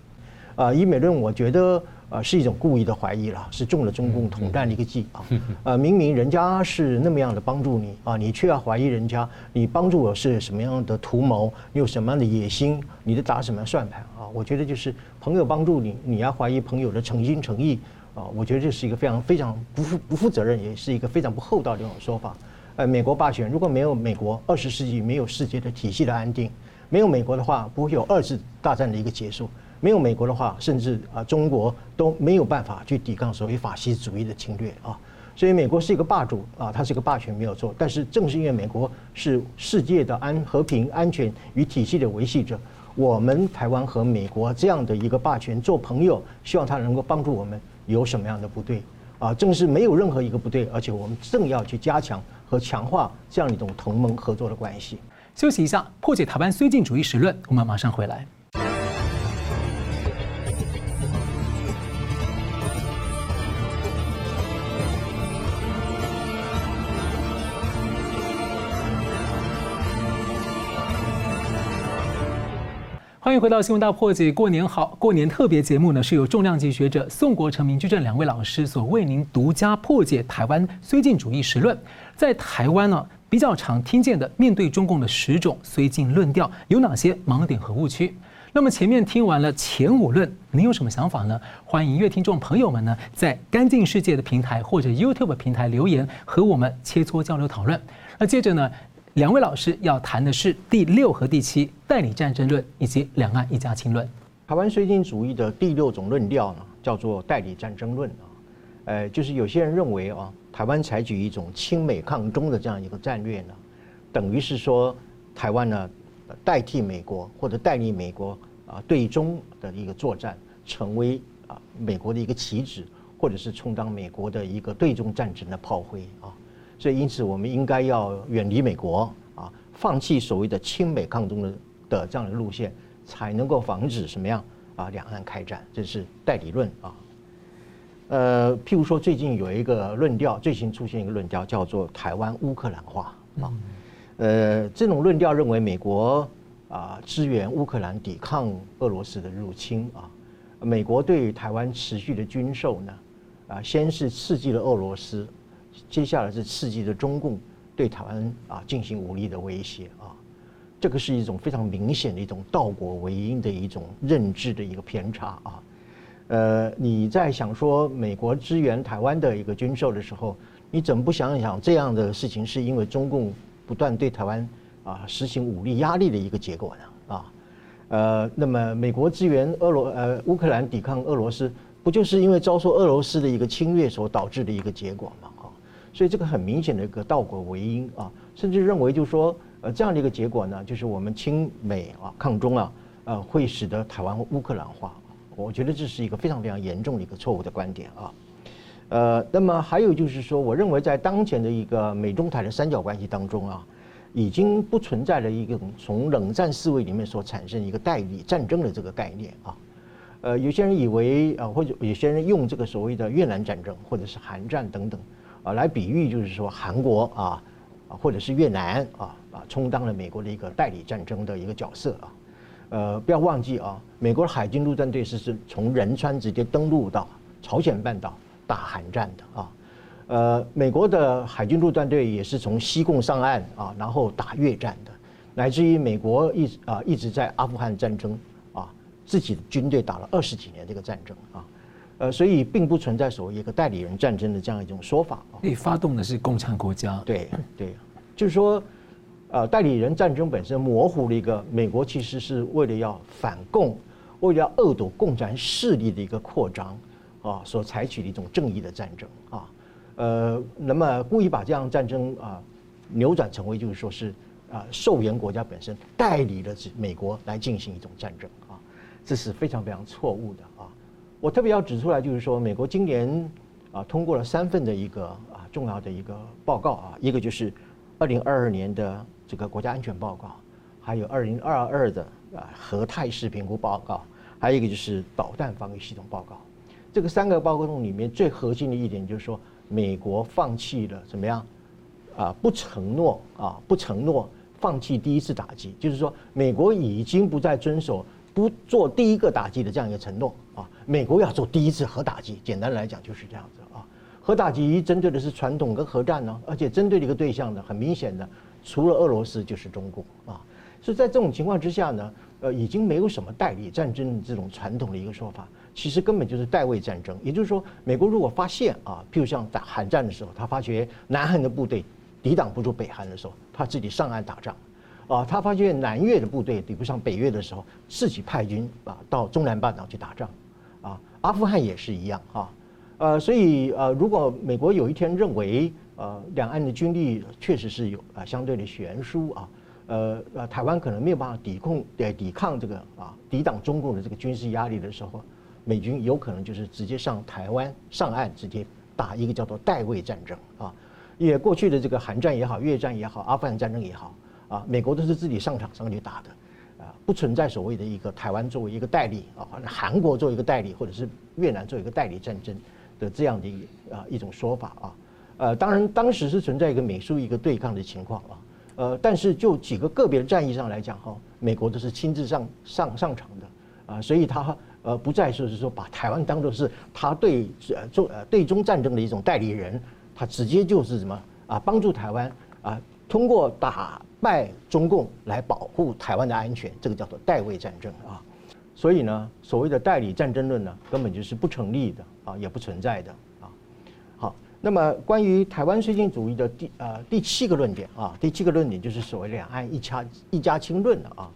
啊，以美论，我觉得。啊，是一种故意的怀疑了，是中了中共统战的一个计 *laughs* 啊！呃，明明人家是那么样的帮助你啊，你却要怀疑人家，你帮助我是什么样的图谋？你有什么样的野心？你在打什么样算盘啊？我觉得就是朋友帮助你，你要怀疑朋友的诚心诚意啊！我觉得这是一个非常非常不负不负责任，也是一个非常不厚道的一种说法。呃，美国霸权如果没有美国，二十世纪没有世界的体系的安定，没有美国的话，不会有二次大战的一个结束。没有美国的话，甚至啊，中国都没有办法去抵抗所谓法西斯主义的侵略啊。所以美国是一个霸主啊，它是一个霸权没有错。但是正是因为美国是世界的安和平、安全与体系的维系者，我们台湾和美国这样的一个霸权做朋友，希望它能够帮助我们，有什么样的不对啊？正是没有任何一个不对，而且我们正要去加强和强化这样一种同盟合作的关系。
休息一下，破解台湾绥靖主义时论，我们马上回来。回到新闻大破解，过年好！过年特别节目呢，是由重量级学者宋国成、明居正两位老师所为您独家破解台湾绥靖主义实论。在台湾呢，比较常听见的面对中共的十种绥靖论调有哪些盲点和误区？那么前面听完了前五论，您有什么想法呢？欢迎音乐听众朋友们呢，在干净世界的平台或者 YouTube 平台留言和我们切磋交流讨论。那接着呢？两位老师要谈的是第六和第七代理战争论以及两岸一家亲论。
台湾绥靖主义的第六种论调呢，叫做代理战争论啊，呃，就是有些人认为啊，台湾采取一种亲美抗中的这样一个战略呢，等于是说台湾呢代替美国或者代理美国啊对中的一个作战，成为啊美国的一个棋子，或者是充当美国的一个对中战争的炮灰啊。所以，因此，我们应该要远离美国啊，放弃所谓的亲美抗中的的这样的路线，才能够防止什么样啊？两岸开战，这是代理论啊。呃，譬如说，最近有一个论调，最新出现一个论调，叫做台湾乌克兰化啊。呃，这种论调认为，美国啊支援乌克兰抵抗俄罗斯的入侵啊，美国对台湾持续的军售呢，啊，先是刺激了俄罗斯。接下来是刺激着中共对台湾啊进行武力的威胁啊，这个是一种非常明显的一种倒果为因的一种认知的一个偏差啊。呃，你在想说美国支援台湾的一个军售的时候，你怎么不想一想这样的事情是因为中共不断对台湾啊实行武力压力的一个结果呢？啊，呃，那么美国支援俄罗呃乌克兰抵抗俄罗斯，不就是因为遭受俄罗斯的一个侵略所导致的一个结果？所以这个很明显的一个倒果为因啊，甚至认为就是说，呃，这样的一个结果呢，就是我们亲美啊、抗中啊，呃，会使得台湾乌克兰化。我觉得这是一个非常非常严重的一个错误的观点啊。呃，那么还有就是说，我认为在当前的一个美中台的三角关系当中啊，已经不存在了一个从冷战思维里面所产生一个代理战争的这个概念啊。呃，有些人以为啊，或者有些人用这个所谓的越南战争或者是韩战等等。啊，来比喻就是说，韩国啊，啊，或者是越南啊，啊，充当了美国的一个代理战争的一个角色啊。呃，不要忘记啊，美国的海军陆战队是是从仁川直接登陆到朝鲜半岛打韩战的啊。呃，美国的海军陆战队也是从西贡上岸啊，然后打越战的，乃至于美国一直啊一直在阿富汗战争啊，自己的军队打了二十几年这个战争啊。呃，所以并不存在所谓一个代理人战争的这样一种说法。
你发动的是共产国家。
对对，就是说，呃，代理人战争本身模糊了一个美国其实是为了要反共，为了要恶堵共产势力的一个扩张啊，所采取的一种正义的战争啊。呃，那么故意把这样战争啊扭转成为就是说是啊受援国家本身代理了美国来进行一种战争啊，这是非常非常错误的啊。我特别要指出来，就是说，美国今年啊通过了三份的一个啊重要的一个报告啊，一个就是二零二二年的这个国家安全报告，还有二零二二的啊核态势评估报告，还有一个就是导弹防御系统报告。这个三个报告中里面最核心的一点就是说，美国放弃了怎么样啊？不承诺啊，不承诺放弃第一次打击，就是说，美国已经不再遵守。不做第一个打击的这样一个承诺，美国要做第一次核打击，简单来讲就是这样子啊。核打击针对的是传统跟核战呢，而且针对的一个对象呢，很明显的，除了俄罗斯就是中共啊。所以在这种情况之下呢，呃，已经没有什么代理战争这种传统的一个说法，其实根本就是代位战争。也就是说，美国如果发现啊，譬如像打韩战的时候，他发觉南韩的部队抵挡不住北韩的时候，他自己上岸打仗。啊，他发现南越的部队比不上北越的时候，自己派军啊到中南半岛去打仗，阿富汗也是一样啊，呃，所以呃，如果美国有一天认为呃两岸的军力确实是有啊相对的悬殊啊，呃呃，台湾可能没有办法抵抗对抵抗这个啊抵挡中共的这个军事压力的时候，美军有可能就是直接上台湾上岸，直接打一个叫做代位战争啊，因为过去的这个韩战也好，越战也好，阿富汗战争也好。啊，美国都是自己上场上去打的，不存在所谓的一个台湾作为一个代理啊，韩国作为一个代理，或者是越南作为一个代理战争的这样的一啊一种说法啊，呃，当然当时是存在一个美苏一个对抗的情况啊，呃，但是就几个个别的战役上来讲哈，美国都是亲自上上上场的啊，所以他呃不再说是说把台湾当做是他对呃中呃对中战争的一种代理人，他直接就是什么啊帮助台湾啊通过打败中共来保护台湾的安全，这个叫做代位战争啊。所以呢，所谓的代理战争论呢，根本就是不成立的啊，也不存在的啊。好，那么关于台湾绥靖主义的第呃第七个论点啊，第七个论点就是所谓两岸一家一家亲论了啊。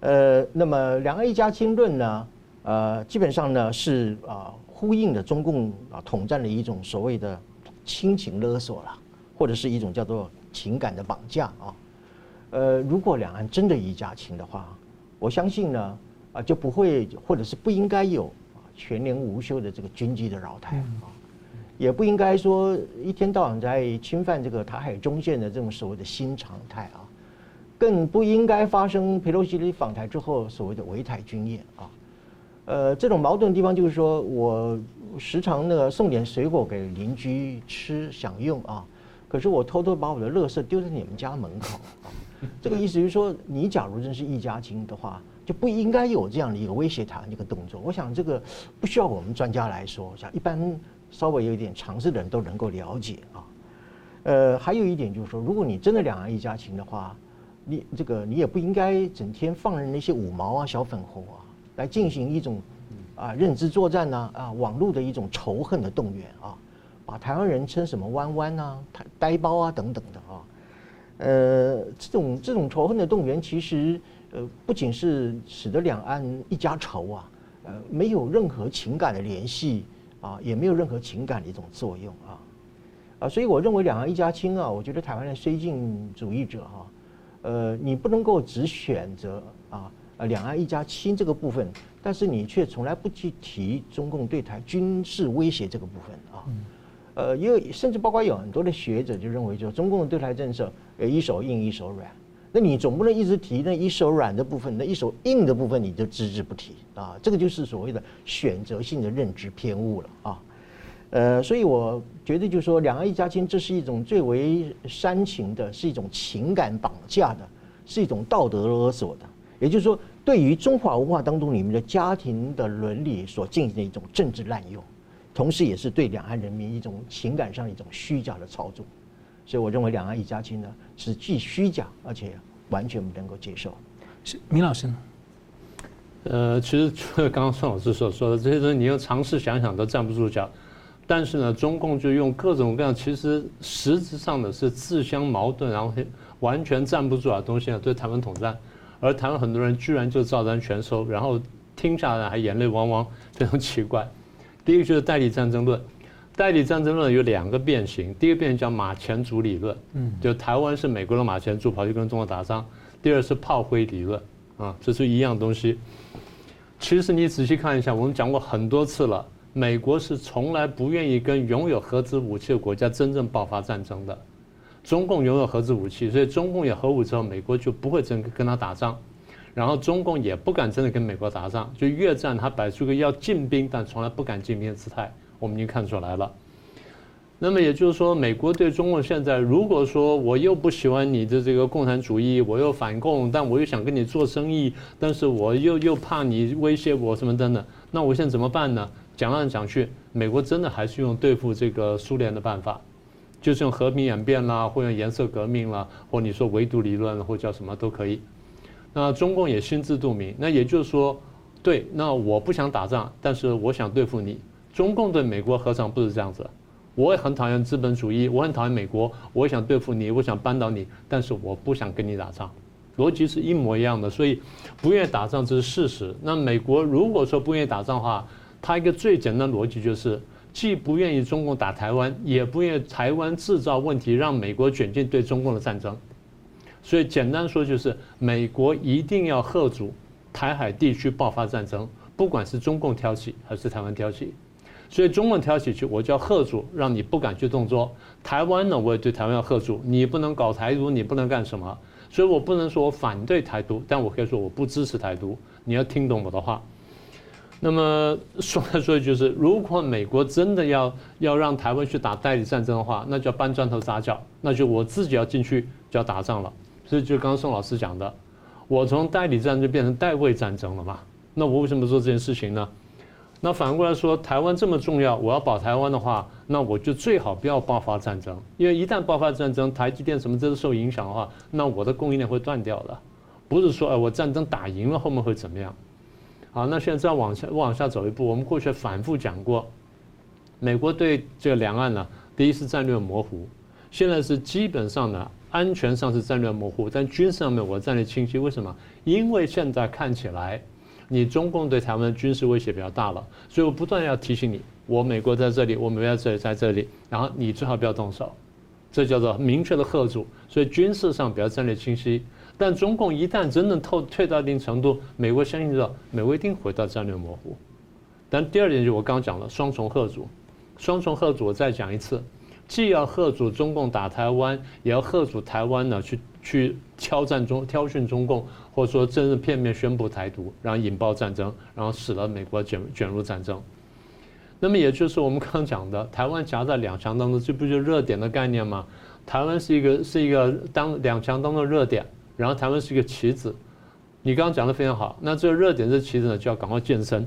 呃，那么两岸一家亲论呢，呃，基本上呢是啊呼应了中共啊统战的一种所谓的亲情勒索了，或者是一种叫做情感的绑架啊。呃，如果两岸真的一家亲的话，我相信呢。啊，就不会，或者是不应该有啊全年无休的这个军机的扰台啊，也不应该说一天到晚在侵犯这个台海中线的这种所谓的新常态啊，更不应该发生佩洛西的访台之后所谓的围台军演啊。呃，这种矛盾的地方就是说我时常呢送点水果给邻居吃享用啊，可是我偷偷把我的垃圾丢在你们家门口啊，这个意思就是说，你假如真是一家亲的话。就不应该有这样的一个威胁台湾一个动作。我想这个不需要我们专家来说，像一般稍微有一点常识的人都能够了解啊。呃，还有一点就是说，如果你真的两岸一家亲的话，你这个你也不应该整天放任那些五毛啊、小粉红啊来进行一种啊认知作战呐啊，网络的一种仇恨的动员啊，把台湾人称什么弯弯啊、呆包啊等等的。呃，这种这种仇恨的动员其实。呃，不仅是使得两岸一家仇啊，呃，没有任何情感的联系啊，也没有任何情感的一种作用啊，啊，所以我认为两岸一家亲啊，我觉得台湾的绥靖主义者哈，呃，你不能够只选择啊，呃，两岸一家亲这个部分，但是你却从来不去提中共对台军事威胁这个部分啊，呃，因为甚至包括有很多的学者就认为，就中共的对台政策，呃，一手硬一手软。那你总不能一直提那一手软的部分，那一手硬的部分你就只字不提啊？这个就是所谓的选择性的认知偏误了啊。呃，所以我觉得就是说，两岸一家亲，这是一种最为煽情的，是一种情感绑架的，是一种道德勒索的。也就是说，对于中华文化当中里面的家庭的伦理所进行的一种政治滥用，同时也是对两岸人民一种情感上一种虚假的操纵。所以我认为两岸一家亲呢，是既虚假而且完全不能够接受。
是明老师呢？
呃，其实除了刚刚宋老师所说的这些东西，你要尝试想想都站不住脚。但是呢，中共就用各种各样，其实实质上的是自相矛盾，然后完全站不住的东西啊，对台湾统战，而台湾很多人居然就照单全收，然后听下来还眼泪汪汪，非常奇怪。第一个就是代理战争论。代理战争论有两个变形，第一个变形叫马前卒理论，嗯，就台湾是美国的马前卒，跑去跟中国打仗。第二是炮灰理论，啊，这是一样东西。其实你仔细看一下，我们讲过很多次了，美国是从来不愿意跟拥有核子武器的国家真正爆发战争的。中共拥有核子武器，所以中共有核武之后，美国就不会真跟他打仗，然后中共也不敢真的跟美国打仗。就越战，他摆出个要进兵，但从来不敢进兵的姿态。我们已经看出来了，那么也就是说，美国对中国现在，如果说我又不喜欢你的这个共产主义，我又反共，但我又想跟你做生意，但是我又又怕你威胁我什么等等，那我现在怎么办呢？讲来讲去，美国真的还是用对付这个苏联的办法，就是用和平演变啦，或用颜色革命啦，或你说围堵理论，或叫什么都可以。那中共也心知肚明，那也就是说，对，那我不想打仗，但是我想对付你。中共对美国何尝不是这样子？我也很讨厌资本主义，我很讨厌美国，我想对付你，我想扳倒你，但是我不想跟你打仗，逻辑是一模一样的。所以不愿意打仗这是事实。那美国如果说不愿意打仗的话，它一个最简单的逻辑就是，既不愿意中共打台湾，也不愿意台湾制造问题让美国卷进对中共的战争。所以简单说就是，美国一定要吓阻台海地区爆发战争，不管是中共挑起还是台湾挑起。所以中共挑起去，我就要吓阻，让你不敢去动作。台湾呢，我也对台湾要吓阻，你不能搞台独，你不能干什么。所以我不能说我反对台独，但我可以说我不支持台独。你要听懂我的话。那么说来说去就是，如果美国真的要要让台湾去打代理战争的话，那就要搬砖头砸脚，那就我自己要进去就要打仗了。所以就刚刚宋老师讲的，我从代理战争变成代位战争了嘛？那我为什么做这件事情呢？那反过来说，台湾这么重要，我要保台湾的话，那我就最好不要爆发战争，因为一旦爆发战争，台积电什么这都受影响的话，那我的供应链会断掉的。不是说哎，我战争打赢了后面会怎么样？好，那现在再往下往下走一步，我们过去反复讲过，美国对这个两岸呢，第一是战略模糊，现在是基本上呢，安全上是战略模糊，但军事上面我战略清晰。为什么？因为现在看起来。你中共对台湾的军事威胁比较大了，所以我不断要提醒你，我美国在这里，我美国在这里，在这里，然后你最好不要动手，这叫做明确的吓阻。所以军事上比较战略清晰，但中共一旦真正透退到一定程度，美国相信知道，美国一定回到战略模糊。但第二点就我刚讲了，双重吓阻，双重吓阻我再讲一次，既要贺阻中共打台湾，也要贺阻台湾呢去去挑战中挑衅中共。或者说，正式片面宣布台独，然后引爆战争，然后使得美国卷卷入战争。那么，也就是我们刚讲的，台湾夹在两强当中，这不就热点的概念吗？台湾是一个是一个当两强当中的热点，然后台湾是一个棋子。你刚刚讲的非常好，那这个热点这棋子呢，就要赶快健身，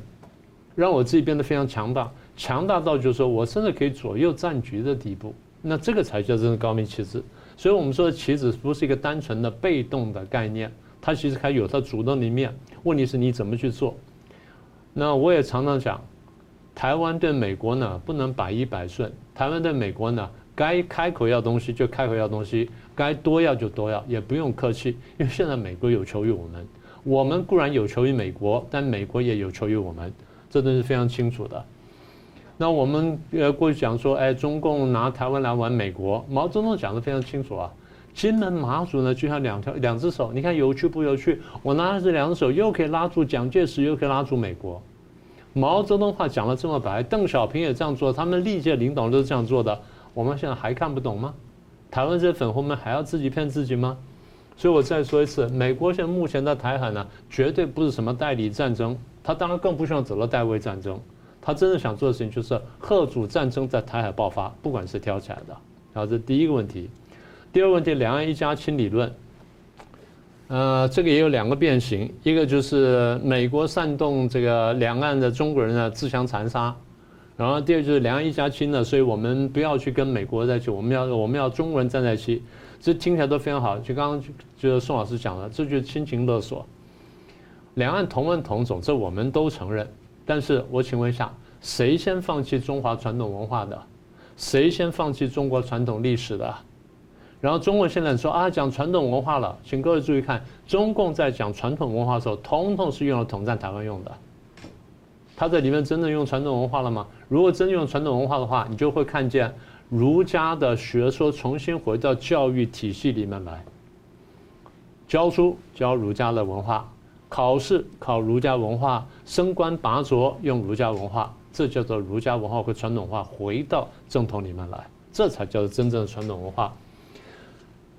让我自己变得非常强大，强大到就是说我甚至可以左右战局的地步。那这个才叫真的高明棋子。所以我们说棋子不是一个单纯的被动的概念。它其实还有它主动的一面，问题是你怎么去做？那我也常常讲，台湾对美国呢不能百依百顺，台湾对美国呢该开口要东西就开口要东西，该多要就多要，也不用客气，因为现在美国有求于我们，我们固然有求于美国，但美国也有求于我们，这都是非常清楚的。那我们呃过去讲说，哎，中共拿台湾来玩美国，毛泽东讲得非常清楚啊。金门马祖呢，就像两条两只手，你看有趣不有趣？我拿着这两只手，又可以拉住蒋介石，又可以拉住美国。毛泽东话讲得这么白，邓小平也这样做，他们历届领导都是这样做的。我们现在还看不懂吗？台湾这些粉红们还要自己骗自己吗？所以我再说一次，美国现在目前的台海呢，绝对不是什么代理战争，他当然更不希望走到代位战争。他真正想做的事情就是吓阻战争在台海爆发，不管是挑起来的。然后这第一个问题。第二个问题，两岸一家亲理论，呃，这个也有两个变形，一个就是美国煽动这个两岸的中国人呢自相残杀，然后第二就是两岸一家亲呢，所以我们不要去跟美国在一起，我们要我们要中国人站在一起，这听起来都非常好。就刚刚就是宋老师讲的，这就是亲情勒索。两岸同文同种，这我们都承认，但是我请问一下，谁先放弃中华传统文化的？谁先放弃中国传统历史的？然后中国现在说啊，讲传统文化了，请各位注意看，中共在讲传统文化的时候，统统是用来统战台湾用的。他在里面真的用传统文化了吗？如果真用传统文化的话，你就会看见儒家的学说重新回到教育体系里面来，教书教儒家的文化，考试考儒家文化，升官拔擢用儒家文化，这叫做儒家文化和传统文化回到正统里面来，这才叫做真正的传统文化。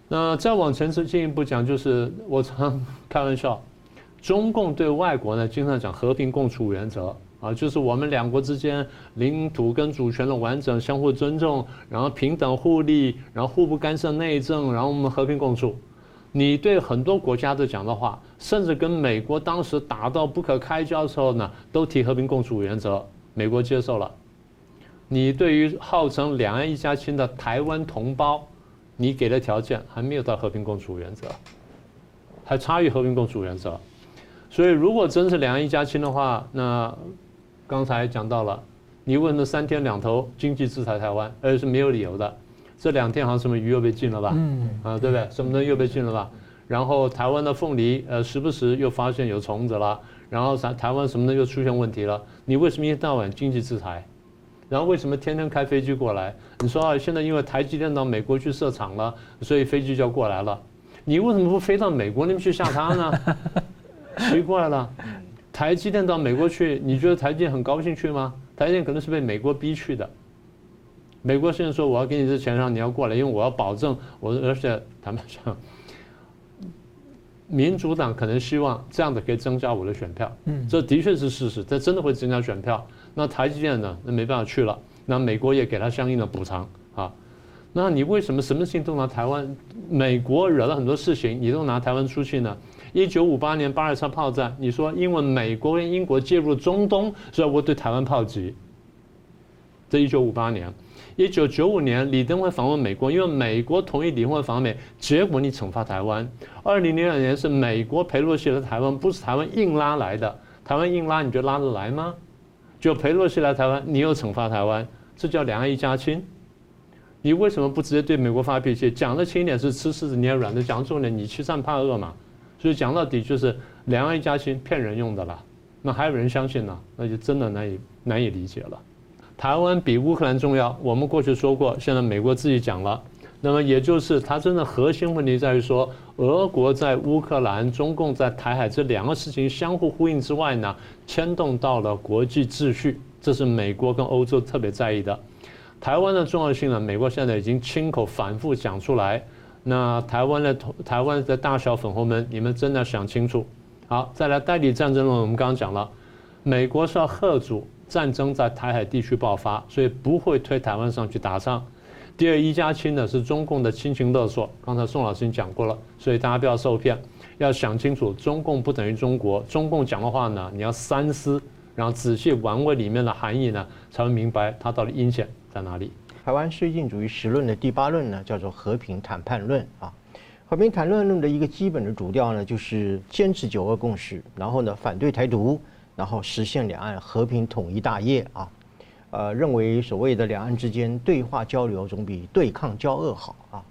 那再往前次进一步讲，就是我常开玩笑，中共对外国呢，经常讲和平共处原则啊，就是我们两国之间领土跟主权的完整、相互尊重，然后平等互利，然后互不干涉内政，然后我们和平共处。你对很多国家都讲的话，甚至跟美国当时打到不可开交的时候呢，都提和平共处原则，美国接受了。你对于号称两岸一家亲的台湾同胞，你给的条件还没有到和平共处原则，还差于和平共处原则，所以如果真是两岸一家亲的话，那刚才讲到了，你问的三天两头经济制裁台湾，而是没有理由的，这两天好像什么鱼又被禁了吧？嗯，啊，对不对？什么东西又被禁了吧？然后台湾的凤梨，呃，时不时又发现有虫子了，然后台台湾什么的又出现问题了，你为什么一天到晚经济制裁？然后为什么天天开飞机过来？你说啊，现在因为台积电到美国去设厂了，所以飞机就要过来了。你为什么不飞到美国那边去下它呢？*laughs* 奇怪了，台积电到美国去，你觉得台积电很高兴去吗？台积电可能是被美国逼去的。美国现在说我要给你这钱，让你要过来，因为我要保证我，而且坦白讲，民主党可能希望这样的可以增加我的选票。嗯，这的确是事实，这真的会增加选票。那台积电呢？那没办法去了。那美国也给他相应的补偿啊。那你为什么什么事情都拿台湾？美国惹了很多事情，你都拿台湾出气呢？一九五八年巴尔干炮战，你说因为美国跟英国介入中东，所以我对台湾炮击。这一九五八年，一九九五年李登辉访问美国，因为美国同意李登辉访美，结果你惩罚台湾。二零零二年是美国裴洛西来台湾，不是台湾硬拉来的，台湾硬拉你就拉得来吗？就裴洛西来台湾，你又惩罚台湾，这叫两岸一家亲。你为什么不直接对美国发脾气？讲的轻一点是吃柿子捏软的，讲重点你欺善怕恶嘛。所以讲到底就是两岸一家亲，骗人用的啦。那还有人相信呢？那就真的难以难以理解了。台湾比乌克兰重要，我们过去说过，现在美国自己讲了。那么也就是它真的核心问题在于说，俄国在乌克兰、中共在台海这两个事情相互呼应之外呢，牵动到了国际秩序，这是美国跟欧洲特别在意的。台湾的重要性呢，美国现在已经亲口反复讲出来。那台湾的台湾的大小粉红们，你们真的想清楚。好，再来代理战争论，我们刚刚讲了，美国是要贺阻战争在台海地区爆发，所以不会推台湾上去打仗。第二，一家亲呢是中共的亲情勒索，刚才宋老师已经讲过了，所以大家不要受骗，要想清楚，中共不等于中国，中共讲的话呢，你要三思，然后仔细玩味里面的含义呢，才会明白它到底阴险在哪里。
台湾绥靖主义实论的第八论呢，叫做和平谈判论啊。和平谈判论的一个基本的主调呢，就是坚持九二共识，然后呢反对台独，然后实现两岸和平统一大业啊。呃，认为所谓的两岸之间对话交流总比对抗交恶好啊。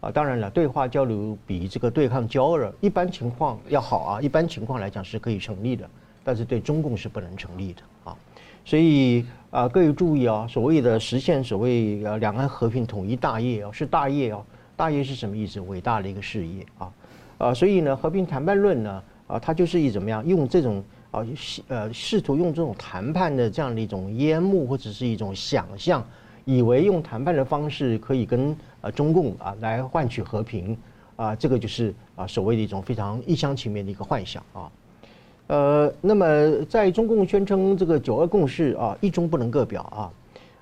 啊，当然了，对话交流比这个对抗交恶一般情况要好啊。一般情况来讲是可以成立的，但是对中共是不能成立的啊。所以啊，各位注意啊，所谓的实现所谓呃两岸和平统一大业啊，是大业哦，大业是什么意思？伟大的一个事业啊，啊，所以呢，和平谈判论呢，啊，它就是以怎么样用这种啊，试呃，试图用这种谈判的这样的一种烟幕或者是一种想象，以为用谈判的方式可以跟啊中共啊来换取和平啊，这个就是啊所谓的一种非常一厢情愿的一个幻想啊。呃，那么在中共宣称这个九二共识啊，一中不能各表啊，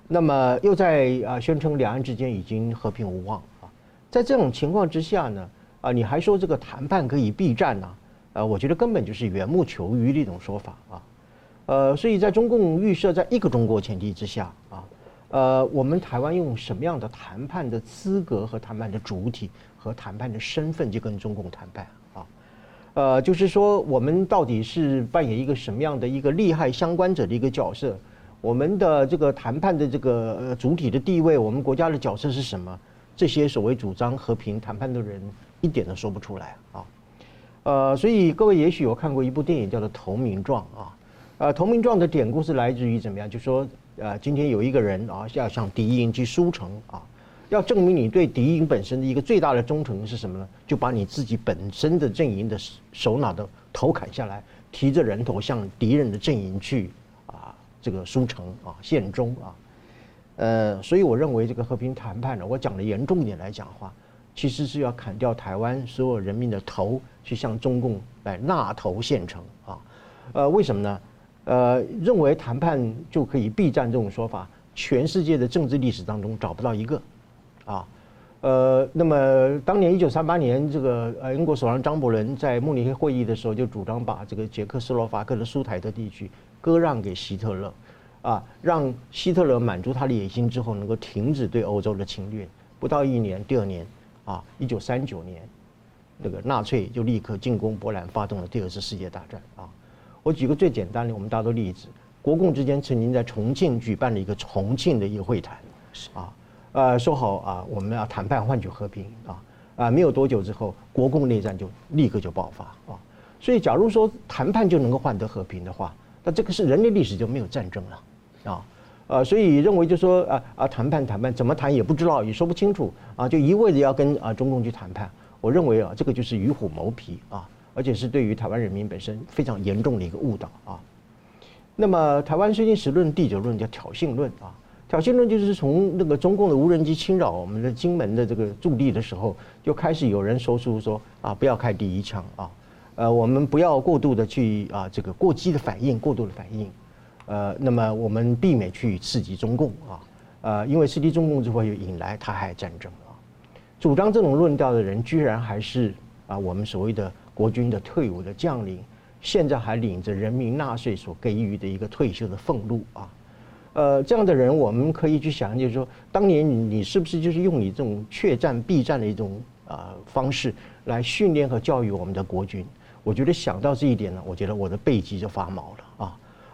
那么又在啊宣称两岸之间已经和平无望啊，在这种情况之下呢，啊，你还说这个谈判可以避战呢？呃我觉得根本就是缘木求鱼的一种说法啊，呃，所以在中共预设在一个中国前提之下啊，呃，我们台湾用什么样的谈判的资格和谈判的主体和谈判的身份去跟中共谈判啊？呃，就是说，我们到底是扮演一个什么样的一个利害相关者的一个角色？我们的这个谈判的这个主体的地位，我们国家的角色是什么？这些所谓主张和平谈判的人一点都说不出来啊。呃，所以各位也许有看过一部电影叫做《投名状》啊。呃，《投名状》的典故是来自于怎么样？就说，呃，今天有一个人啊，要向敌营去书城啊。要证明你对敌营本身的一个最大的忠诚是什么呢？就把你自己本身的阵营的首脑的头砍下来，提着人头向敌人的阵营去啊，这个书城啊，献忠啊。呃，所以我认为这个和平谈判呢，我讲的严重点来讲的话，其实是要砍掉台湾所有人民的头，去向中共来纳头献诚啊。呃，为什么呢？呃，认为谈判就可以避战这种说法，全世界的政治历史当中找不到一个。啊，呃，那么当年一九三八年，这个呃英国首相张伯伦在慕尼黑会议的时候，就主张把这个捷克斯洛伐克的苏台德地区割让给希特勒，啊，让希特勒满足他的野心之后，能够停止对欧洲的侵略。不到一年，第二年，啊，一九三九年，那个纳粹就立刻进攻波兰，发动了第二次世界大战。啊，我举个最简单的，我们大多例子，国共之间曾经在重庆举办了一个重庆的一个会谈，啊。呃，说好啊，我们要谈判换取和平啊，啊，没有多久之后，国共内战就立刻就爆发啊。所以，假如说谈判就能够换得和平的话，那这个是人类历史就没有战争了啊。呃，所以认为就说啊啊，谈判谈判怎么谈也不知道，也说不清楚啊，就一味的要跟啊中共去谈判。我认为啊，这个就是与虎谋皮啊，而且是对于台湾人民本身非常严重的一个误导啊。那么，台湾绥靖实论第九论叫挑衅论啊。挑衅论就是从那个中共的无人机侵扰我们的金门的这个驻地的时候，就开始有人说出说啊，不要开第一枪啊，呃，我们不要过度的去啊，这个过激的反应，过度的反应，呃，那么我们避免去刺激中共啊，呃，因为刺激中共之后又引来台海战争啊。主张这种论调的人，居然还是啊我们所谓的国军的退伍的将领，现在还领着人民纳税所给予的一个退休的俸禄啊。呃，这样的人，我们可以去想，就是说，当年你你是不是就是用你这种怯战避战的一种啊、呃、方式来训练和教育我们的国军？我觉得想到这一点呢，我觉得我的背脊就发毛了。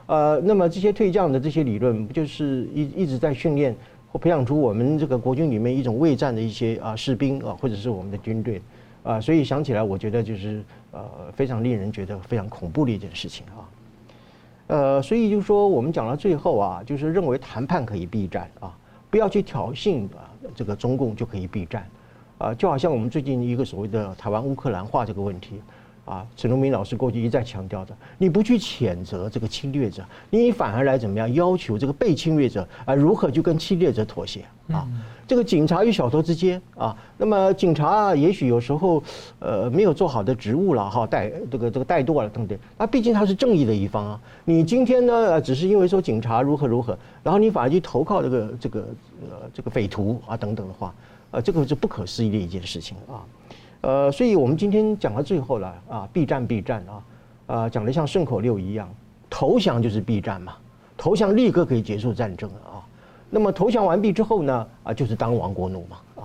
呃，那么这些退将的这些理论，不就是一一直在训练或培养出我们这个国军里面一种畏战的一些啊士兵啊，或者是我们的军队啊？所以想起来，我觉得就是呃非常令人觉得非常恐怖的一件事情啊。呃，所以就是说，我们讲到最后啊，就是认为谈判可以避战啊，不要去挑衅啊，这个中共就可以避战啊，就好像我们最近一个所谓的台湾乌克兰化这个问题啊，陈荣明老师过去一再强调的，你不去谴责这个侵略者，你反而来怎么样要求这个被侵略者啊如何去跟侵略者妥协啊？这个警察与小偷之间啊，那么警察也许有时候呃没有做好的职务了哈，带这个这个怠惰了等等，那毕竟他是正义的一方啊。你今天呢，只是因为说警察如何如何，然后你反而去投靠这个这个呃这个匪徒啊等等的话，呃，这个是不可思议的一件事情啊。呃，所以我们今天讲到最后了啊，避战避战啊，啊讲的像顺口溜一样，投降就是避战嘛，投降立刻可以结束战争啊。那么投降完毕之后呢，啊，就是当亡国奴嘛，啊，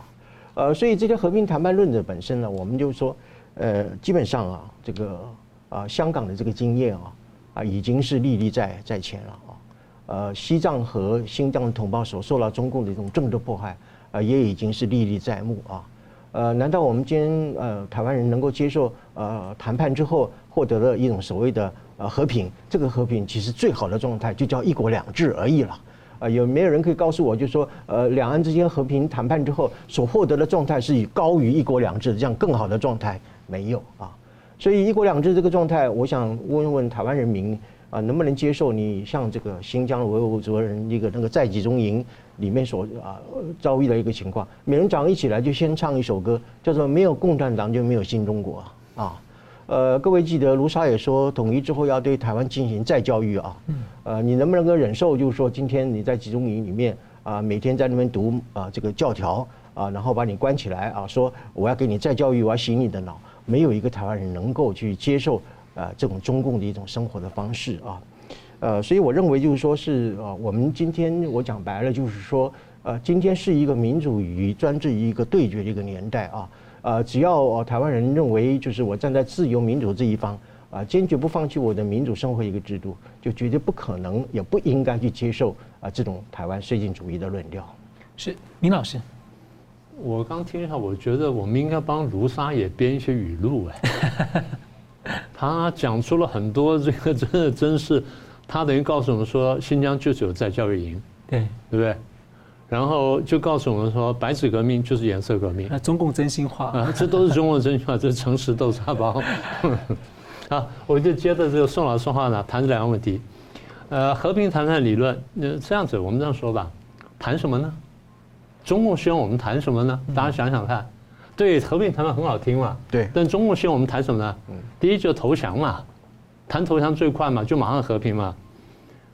呃，所以这些和平谈判论者本身呢，我们就说，呃，基本上啊，这个啊，香港的这个经验啊，啊，已经是历历在在前了啊，呃，西藏和新疆的同胞所受到中共的这种政治迫害啊，也已经是历历在目啊，呃，难道我们今天呃台湾人能够接受呃谈判之后获得了一种所谓的呃和平？这个和平其实最好的状态就叫一国两制而已了。啊，有没有人可以告诉我，就是说，呃，两岸之间和平谈判之后所获得的状态是以高于一国两制的这样更好的状态？没有啊。所以一国两制这个状态，我想问问台湾人民啊，能不能接受你像这个新疆维吾尔族人一个那个在集中营里面所啊遭遇的一个情况？每人早上一起来就先唱一首歌，叫做“没有共产党就没有新中国”啊。呃，各位记得卢沙也说，统一之后要对台湾进行再教育啊。呃，你能不能够忍受，就是说今天你在集中营里面啊，每天在那边读啊这个教条啊，然后把你关起来啊，说我要给你再教育，我要洗你的脑。没有一个台湾人能够去接受啊这种中共的一种生活的方式啊。呃，所以我认为就是说是呃，我们今天我讲白了就是说，呃，今天是一个民主与专制一个对决的一个年代啊。呃，只要台湾人认为就是我站在自由民主这一方，啊，坚决不放弃我的民主生活一个制度，就绝对不可能也不应该去接受啊这种台湾绥靖主义的论调。
是，明老师，
我刚听一下，我觉得我们应该帮卢沙也编一些语录哎，*laughs* 他讲出了很多这个真的真是，他等于告诉我们说新疆就是有在教育营，
对，
对不对？然后就告诉我们说，白纸革命就是颜色革命。
那中共真心话
啊，这都是中共真心话，*laughs* 这是诚实豆沙包。*laughs* 好，我就接着这个宋老师说话呢，谈这两个问题。呃，和平谈判理论，那，这样子我们这样说吧，谈什么呢？中共希望我们谈什么呢？大家想想看，对，和平谈判很好听嘛，
对。
但中共希望我们谈什么呢？第一就投降嘛，谈投降最快嘛，就马上和平嘛。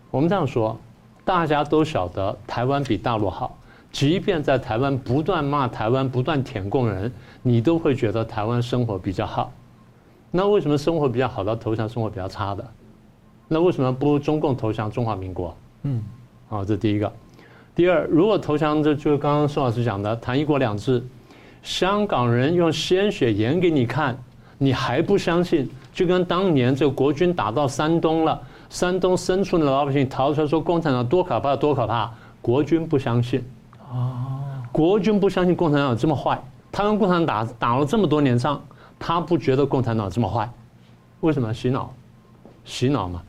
我们这样说。大家都晓得台湾比大陆好，即便在台湾不断骂台湾、不断舔共人，你都会觉得台湾生活比较好。那为什么生活比较好的投降生活比较差的？那为什么不中共投降中华民国？嗯，好，这第一个。第二，如果投降，这就刚刚宋老师讲的谈一国两制，香港人用鲜血演给你看，你还不相信？就跟当年这个国军打到山东了。山东深处的老百姓逃出来，说共产党多可怕，多可怕！国军不相信，国军不相信共产党有这么坏。他跟共产党打打了这么多年仗，他不觉得共产党这么坏，为什么？洗脑，洗脑嘛。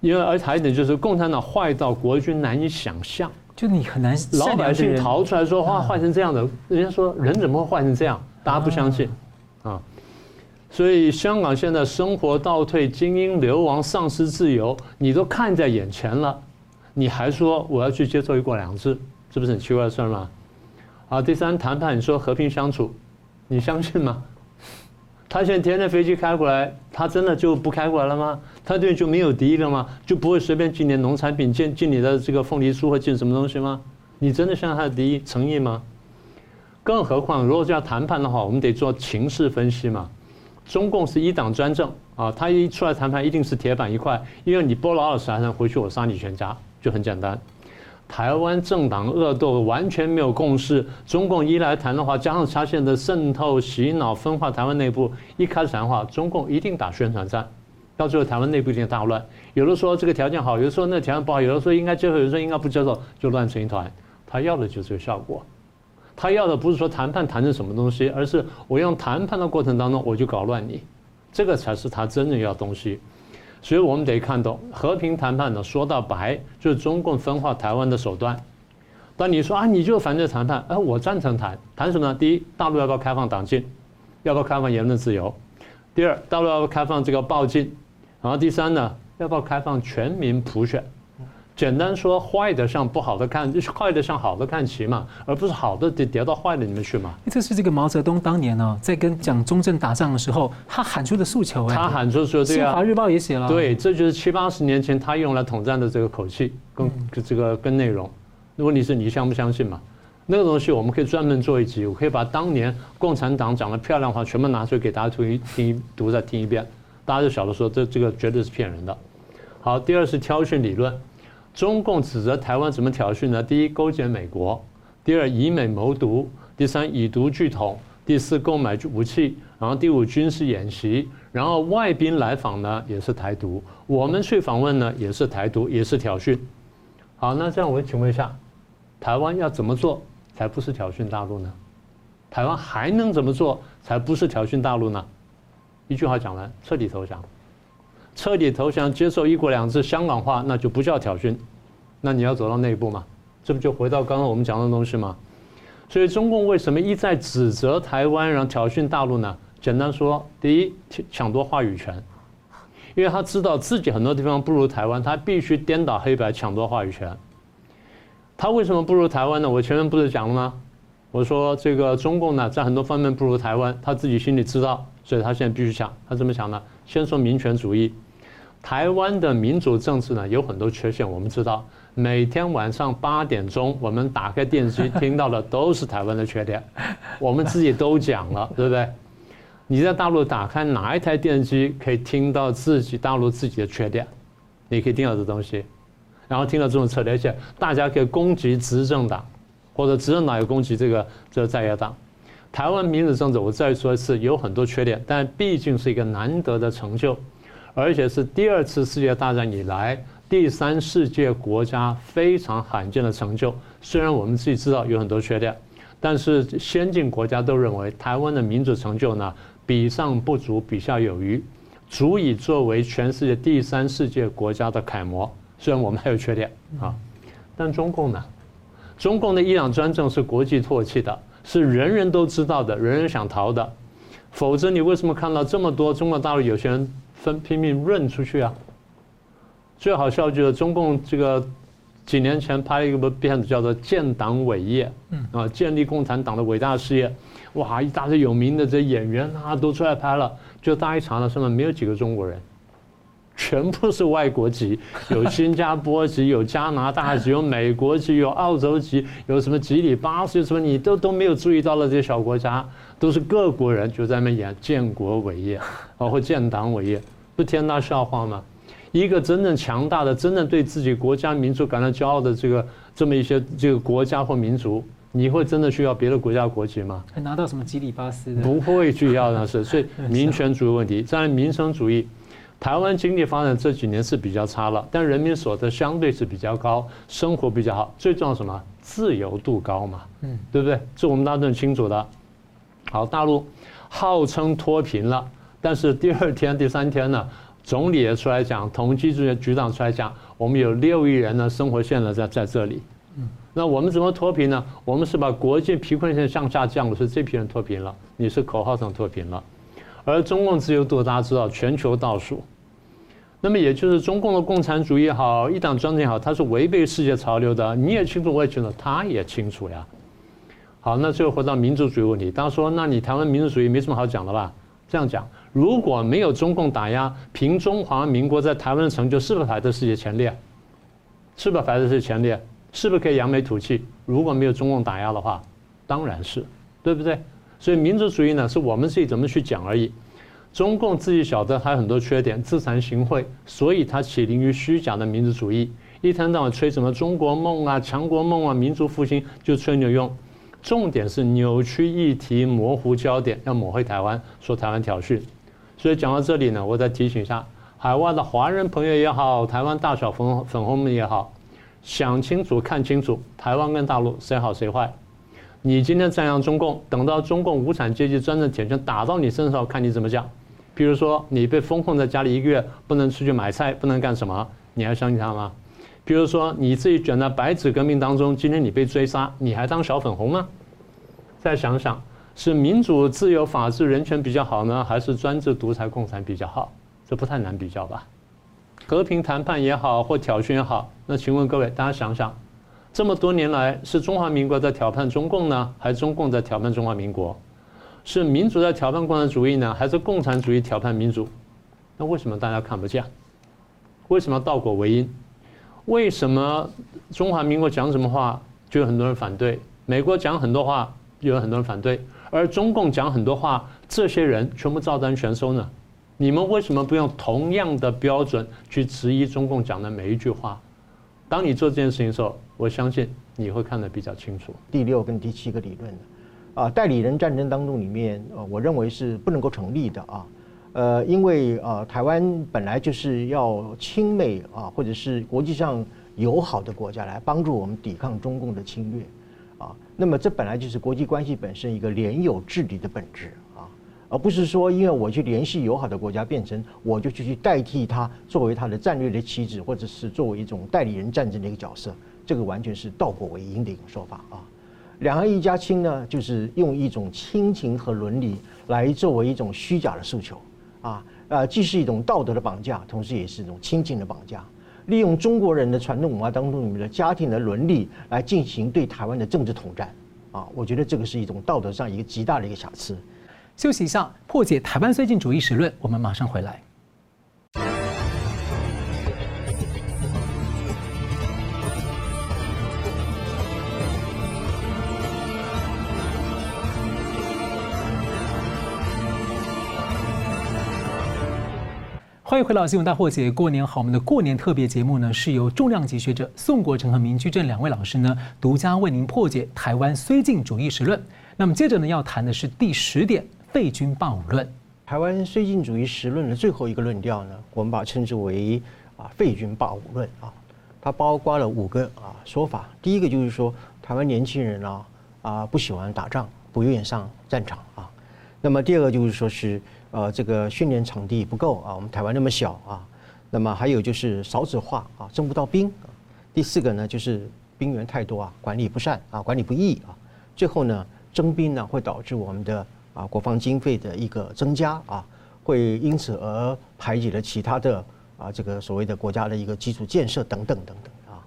因为而且还有一点就是，共产党坏到国军难以想象，
就你很难。
老百姓逃出来说话坏成这样的，人家说人怎么会坏成这样？大家不相信，啊。所以香港现在生活倒退，精英流亡，丧失自由，你都看在眼前了，你还说我要去接受一国两制，这不是很奇怪的事儿吗？啊，第三谈判，你说和平相处，你相信吗？*laughs* 他现在天天飞机开过来，他真的就不开过来了吗？他对就没有敌意了吗？就不会随便进点农产品，进进你的这个凤梨酥或进什么东西吗？你真的相信他的敌意诚意吗？更何况，如果是要谈判的话，我们得做情势分析嘛。中共是一党专政啊，他一出来谈判一定是铁板一块，因为你不老老实实回去，我杀你全家，就很简单。台湾政党恶斗完全没有共识，中共一来谈的话，加上他现在的渗透、洗脑、分化台湾内部，一开始谈话，中共一定打宣传战，到最后台湾内部一定大乱。有的说这个条件好，有的说那条件不好，有的说应该接受，有的说应该不接受，就乱成一团。他要的就是这个效果，他要的不是说谈判谈成什么东西，而是我用谈判的过程当中我就搞乱你，这个才是他真正要的东西。所以我们得看懂和平谈判呢，说到白就是中共分化台湾的手段。当你说啊，你就反对谈判，哎，我赞成谈，谈什么呢？第一，大陆要不要开放党禁？要不要开放言论自由？第二，大陆要不要开放这个报禁？然后第三呢，要不要开放全民普选？简单说，坏的向不好的看，就是坏的向好的看齐嘛，而不是好的得跌到坏的里面去嘛。
这是这个毛泽东当年呢，在跟蒋中正打仗的时候，他喊出的诉求。
他喊出说这个，
新华日报也写了。
对，这就是七八十年前他用来统战的这个口气跟这个跟内容。问题是你相不相信嘛？那个东西我们可以专门做一集，我可以把当年共产党讲的漂亮话全部拿出来给大家听一听，读再听一遍，大家就晓得说这这个绝对是骗人的。好，第二是挑选理论。中共指责台湾怎么挑衅呢？第一，勾结美国；第二，以美谋独；第三，以独拒统；第四，购买武器；然后第五，军事演习；然后外宾来访呢，也是台独；我们去访问呢，也是台独，也是挑衅。好，那这样我请问一下，台湾要怎么做才不是挑衅大陆呢？台湾还能怎么做才不是挑衅大陆呢？一句话讲完，彻底投降。彻底投降，接受一国两制香港化，那就不叫挑衅。那你要走到那一步嘛？这不就回到刚刚我们讲的东西吗？所以中共为什么一再指责台湾，然后挑衅大陆呢？简单说，第一，抢夺话语权，因为他知道自己很多地方不如台湾，他必须颠倒黑白，抢夺话语权。他为什么不如台湾呢？我前面不是讲了吗？我说这个中共呢，在很多方面不如台湾，他自己心里知道，所以他现在必须抢。他怎么想呢？先说民权主义。台湾的民主政治呢，有很多缺陷，我们知道。每天晚上八点钟，我们打开电视机听到的都是台湾的缺点，*laughs* 我们自己都讲了，对不对？你在大陆打开哪一台电视机可以听到自己大陆自己的缺点？你可以听到这东西，然后听到这种策略，而且大家可以攻击执政党，或者执政党也攻击这个这个在野党。台湾民主政治，我再说一次，有很多缺点，但毕竟是一个难得的成就。而且是第二次世界大战以来第三世界国家非常罕见的成就。虽然我们自己知道有很多缺点，但是先进国家都认为台湾的民主成就呢，比上不足，比下有余，足以作为全世界第三世界国家的楷模。虽然我们还有缺点啊，但中共呢？中共的一党专政是国际唾弃的，是人人都知道的，人人想逃的。否则你为什么看到这么多中国大陆有些人？分拼命润出去啊！最好笑就是中共这个几年前拍了一个片子，叫做《建党伟业》，啊，建立共产党的伟大事业，哇，一大堆有名的这演员啊都出来拍了，就大家一查了，上面没有几个中国人，全部是外国籍，*laughs* 有新加坡籍，有加拿大籍，有美国籍，有澳洲籍，有什么吉里巴斯什么，你都都没有注意到了这些小国家，都是各国人就在那演建国伟业，包括建党伟业。不天大笑话吗？一个真正强大的、真正对自己国家民族感到骄傲的这个这么一些这个国家或民族，你会真的需要别的国家国籍吗？
还拿到什么吉里巴斯？
不会去要那是，所以 *laughs* 民权主义问题，在民生主义，台湾经济发展这几年是比较差了，但人民所得相对是比较高，生活比较好。最重要什么？自由度高嘛，嗯，对不对？这我们大家都很清楚的。好，大陆号称脱贫了。但是第二天、第三天呢，总理也出来讲，统计局局长出来讲，我们有六亿人呢生活线呢在在这里。嗯，那我们怎么脱贫呢？我们是把国际贫困线向下降的，是这批人脱贫了。你是口号上脱贫了，而中共自由度大家知道全球倒数。那么也就是中共的共产主义也好，一党专政也好，它是违背世界潮流的。你也清楚，我也清楚，他也清楚呀。好，那最后回到民族主义问题，大家说，那你台湾民族主义没什么好讲的吧？这样讲。如果没有中共打压，凭中华民国在台湾的成就，是不是排在世界前列？是不是排在世界前列？是不是可以扬眉吐气？如果没有中共打压的话，当然是，对不对？所以民族主义呢，是我们自己怎么去讲而已。中共自己晓得还有很多缺点，自惭形秽，所以它起灵于虚假的民族主义，一天到晚吹什么中国梦啊、强国梦啊、民族复兴，就吹牛用。重点是扭曲议题、模糊焦点，要抹黑台湾，说台湾挑衅。所以讲到这里呢，我再提醒一下海外的华人朋友也好，台湾大小粉粉红们也好，想清楚、看清楚，台湾跟大陆谁好谁坏。你今天赞扬中共，等到中共无产阶级专政铁拳打到你身上，看你怎么讲。比如说，你被封控在家里一个月，不能出去买菜，不能干什么，你还相信他吗？比如说，你自己卷在白纸革命当中，今天你被追杀，你还当小粉红吗？再想想，是民主、自由、法治、人权比较好呢，还是专制、独裁、共产比较好？这不太难比较吧？和平谈判也好，或挑衅也好，那请问各位，大家想想，这么多年来，是中华民国在挑战中共呢，还是中共在挑战中华民国？是民主在挑战共产主义呢，还是共产主义挑战民主？那为什么大家看不见？为什么倒果为因？为什么中华民国讲什么话就有很多人反对？美国讲很多话就有很多人反对，而中共讲很多话，这些人全部照单全收呢？你们为什么不用同样的标准去质疑中共讲的每一句话？当你做这件事情的时候，我相信你会看得比较清楚。
第六跟第七个理论啊，代理人战争当中里面，呃，我认为是不能够成立的啊，呃，因为呃，台湾本来就是要亲美啊，或者是国际上友好的国家来帮助我们抵抗中共的侵略，啊，那么这本来就是国际关系本身一个联友治理的本质啊，而不是说因为我去联系友好的国家，变成我就去去代替他作为他的战略的棋子，或者是作为一种代理人战争的一个角色，这个完全是倒果为因的一种说法啊。两岸一家亲呢，就是用一种亲情和伦理来作为一种虚假的诉求，啊，呃，既是一种道德的绑架，同时也是一种亲情的绑架，利用中国人的传统文化当中里面的家庭的伦理来进行对台湾的政治统战，啊，我觉得这个是一种道德上一个极大的一个瑕疵。
休息一下，破解台湾绥靖主义史论，我们马上回来。欢迎回到新闻大破解，过年好！我们的过年特别节目呢，是由重量级学者宋国成和明居正两位老师呢，独家为您破解台湾绥靖主义时论。那么接着呢，要谈的是第十点废军霸武论。
台湾绥靖主义时论的最后一个论调呢，我们把称之为啊废军霸武论啊，它包括了五个啊说法。第一个就是说，台湾年轻人啊啊不喜欢打仗，不愿意上战场啊。那么第二个就是说是。呃，这个训练场地不够啊，我们台湾那么小啊，那么还有就是少子化啊，征不到兵。第四个呢，就是兵员太多啊，管理不善啊，管理不易啊。最后呢，征兵呢会导致我们的啊国防经费的一个增加啊，会因此而排挤了其他的啊这个所谓的国家的一个基础建设等等等等啊。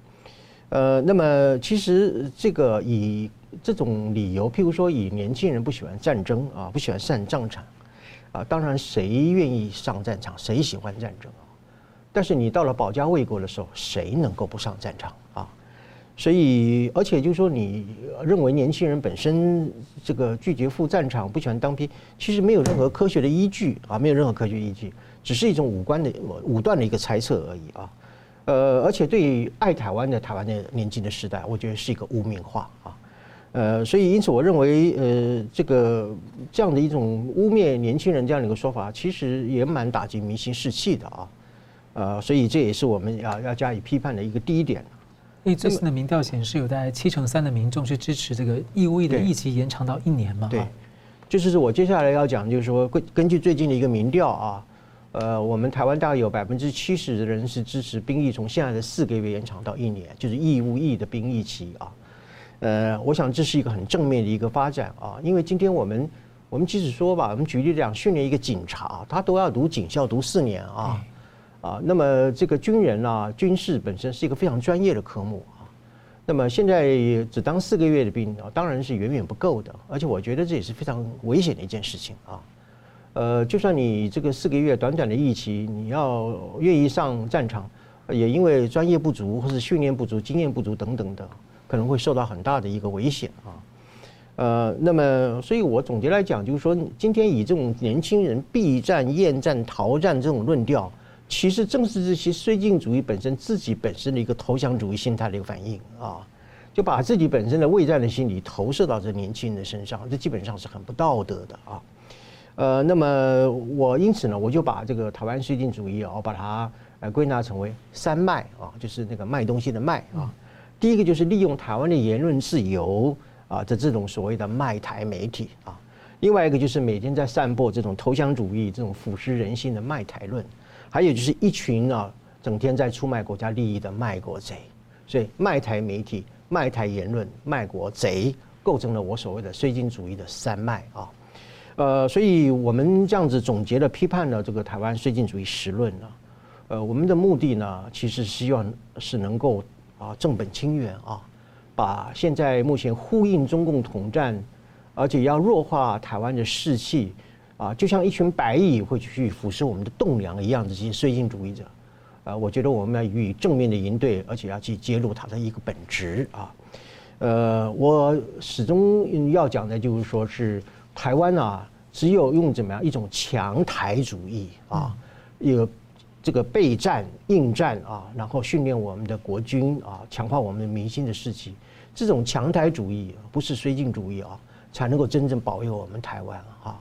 呃，那么其实这个以这种理由，譬如说以年轻人不喜欢战争啊，不喜欢上战场。啊，当然，谁愿意上战场？谁喜欢战争啊？但是你到了保家卫国的时候，谁能够不上战场啊？所以，而且就是说，你认为年轻人本身这个拒绝赴战场、不喜欢当兵，其实没有任何科学的依据啊，没有任何科学依据，只是一种武官的武断的一个猜测而已啊。呃，而且对于爱台湾的台湾的年轻的时代，我觉得是一个污名化。呃，所以因此，我认为，呃，这个这样的一种污蔑年轻人这样的一个说法，其实也蛮打击民心士气的啊。呃，所以这也是我们要要加以批判的一个第一点。
因为最新的民调显示，有大概七成三的民众是支持这个义务役的役期延长到一年嘛？
对，就是我接下来要讲，就是说，根根据最近的一个民调啊，呃，我们台湾大概有百分之七十的人是支持兵役从现在的四个月延长到一年，就是义务役的兵役期啊。呃，我想这是一个很正面的一个发展啊，因为今天我们我们即使说吧，我们举例讲训练一个警察，他都要读警校读四年啊，啊，那么这个军人啊，军事本身是一个非常专业的科目啊，那么现在只当四个月的兵啊，当然是远远不够的，而且我觉得这也是非常危险的一件事情啊，呃，就算你这个四个月短短的役期，你要愿意上战场，也因为专业不足或是训练不足、经验不足等等的。可能会受到很大的一个危险啊。呃，那么，所以我总结来讲，就是说，今天以这种年轻人避战、厌战、逃战这种论调，其实正是这些绥靖主义本身自己本身的一个投降主义心态的一个反应啊，就把自己本身的畏战的心理投射到这年轻人的身上，这基本上是很不道德的啊。呃，那么我因此呢，我就把这个台湾绥靖主义啊，我把它呃归纳成为三卖啊，就是那个卖东西的卖啊。第一个就是利用台湾的言论自由。啊，这这种所谓的卖台媒体啊，另外一个就是每天在散播这种投降主义、这种腐蚀人心的卖台论，还有就是一群啊，整天在出卖国家利益的卖国贼。所以，卖台媒体、卖台言论、卖国贼，构成了我所谓的绥靖主义的三脉啊。呃，所以我们这样子总结了批判了这个台湾绥靖主义实论呢，呃，我们的目的呢，其实希望是能够啊正本清源啊。把现在目前呼应中共统战，而且要弱化台湾的士气，啊，就像一群白蚁会去腐蚀我们的栋梁一样的这些绥靖主义者，啊，我觉得我们要予以正面的应对，而且要去揭露它的一个本质啊。呃，我始终要讲的就是说是台湾啊，只有用怎么样一种强台主义啊，有这个备战、应战啊，然后训练我们的国军啊，强化我们的民心的士气。这种强台主义不是绥靖主义啊，才能够真正保佑我们台湾啊。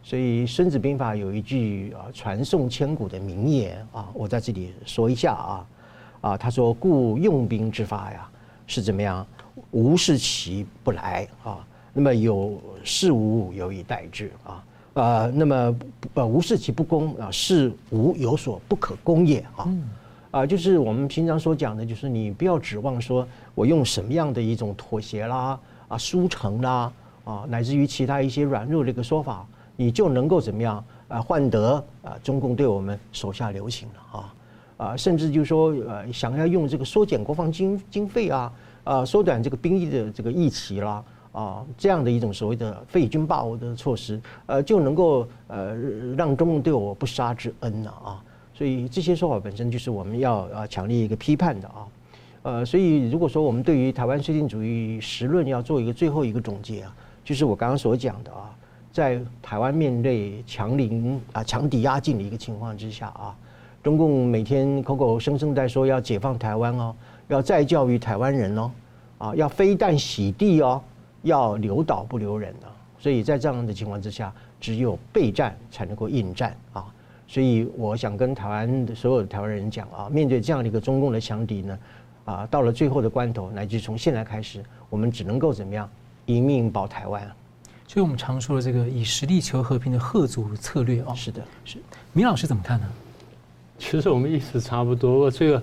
所以《孙子兵法》有一句啊传颂千古的名言啊，我在这里说一下啊啊，他说：“故用兵之法呀，是怎么样？无事其不来啊，那么有事无有以待之啊啊，那么呃无事其不攻啊，事无有所不可攻也啊。”啊，就是我们平常所讲的，就是你不要指望说我用什么样的一种妥协啦、啊输诚啦、啊乃至于其他一些软弱的一个说法，你就能够怎么样啊换得啊中共对我们手下留情了啊啊，甚至就是说呃想要用这个缩减国防经经费啊啊缩短这个兵役的这个役期啦啊这样的一种所谓的废军霸的措施，呃就能够呃让中共对我不杀之恩了啊。所以这些说法本身就是我们要啊强烈一个批判的啊，呃，所以如果说我们对于台湾绥靖主义实论要做一个最后一个总结啊，就是我刚刚所讲的啊，在台湾面对强凌啊强敌压境的一个情况之下啊，中共每天口口声声在说要解放台湾哦，要再教育台湾人哦，啊，要飞弹洗地哦，要留岛不留人啊，所以在这样的情况之下，只有备战才能够应战啊。所以我想跟台湾的所有的台湾人讲啊，面对这样的一个中共的强敌呢，啊，到了最后的关头，乃至从现在开始，我们只能够怎么样，一命保台湾。
所以我们常说的这个以实力求和平的吓阻策略哦，
是的，
是。明老师怎么看呢？
其实我们意思差不多。这个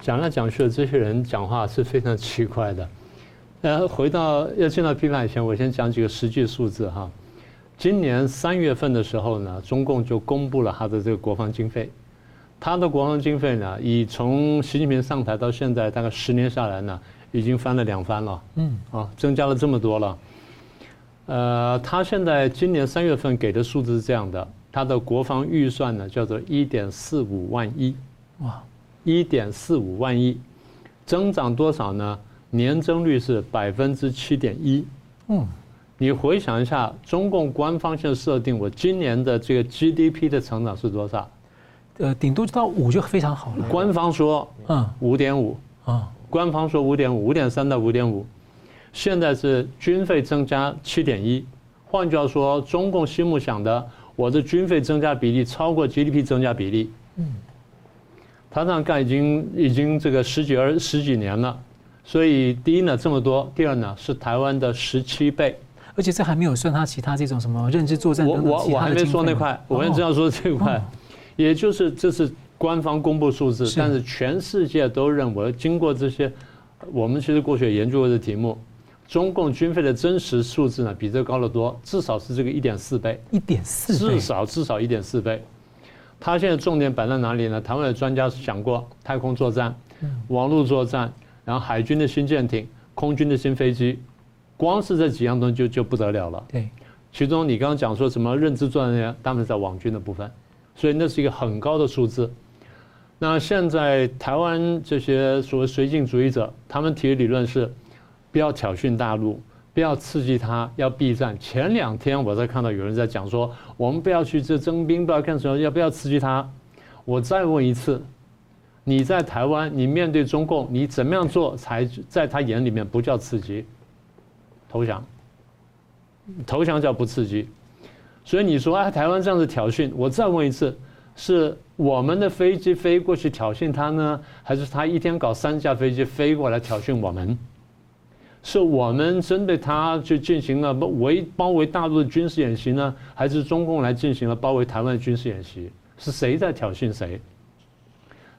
讲来讲去的这些人讲话是非常奇怪的。呃，回到要进到批判以前，我先讲几个实际数字哈。今年三月份的时候呢，中共就公布了他的这个国防经费。他的国防经费呢，以从习近平上台到现在大概十年下来呢，已经翻了两番了。嗯，啊，增加了这么多了。呃，他现在今年三月份给的数字是这样的，他的国防预算呢叫做一点四五万亿。哇，一点四五万亿，增长多少呢？年增率是百分之七点一。嗯。你回想一下，中共官方现在设定，我今年的这个 GDP 的成长是多少？
呃，顶多到五就非常好了。
官方说，嗯，五点五，啊，官方说五点五，五点三到五点五。现在是军费增加七点一，换句话说，中共心目想的，我的军费增加比例超过 GDP 增加比例。嗯，他这样干已经已经这个十几二十几年了，所以第一呢这么多，第二呢是台湾的十七倍。
而且这还没有算他其他这种什么认知作战等等
我我我还没说那块，我还正要说这块，也就是这是官方公布数字，但是全世界都认为，经过这些，我们其实过去也研究过的题目，中共军费的真实数字呢比这高得多，至少是这个一点四倍，
一点四，
至少至少一点四倍。他现在重点摆在哪里呢？台湾的专家讲过，太空作战、网络作战，然后海军的新舰艇、空军的新飞机。光是这几样东西就就不得了了。对，其中你刚刚讲说什么认知作战，他们在网军的部分，所以那是一个很高的数字。那现在台湾这些所谓绥靖主义者，他们提的理论是，不要挑衅大陆，不要刺激他，要避战。前两天我在看到有人在讲说，我们不要去这征兵，不要干什么，要不要刺激他？我再问一次，你在台湾，你面对中共，你怎么样做才在他眼里面不叫刺激？投降，投降叫不刺激。所以你说啊，台湾这样子挑衅，我再问一次。是我们的飞机飞过去挑衅他呢，还是他一天搞三架飞机飞过来挑衅我们？是我们针对他去进行了围包围大陆的军事演习呢，还是中共来进行了包围台湾的军事演习？是谁在挑衅谁？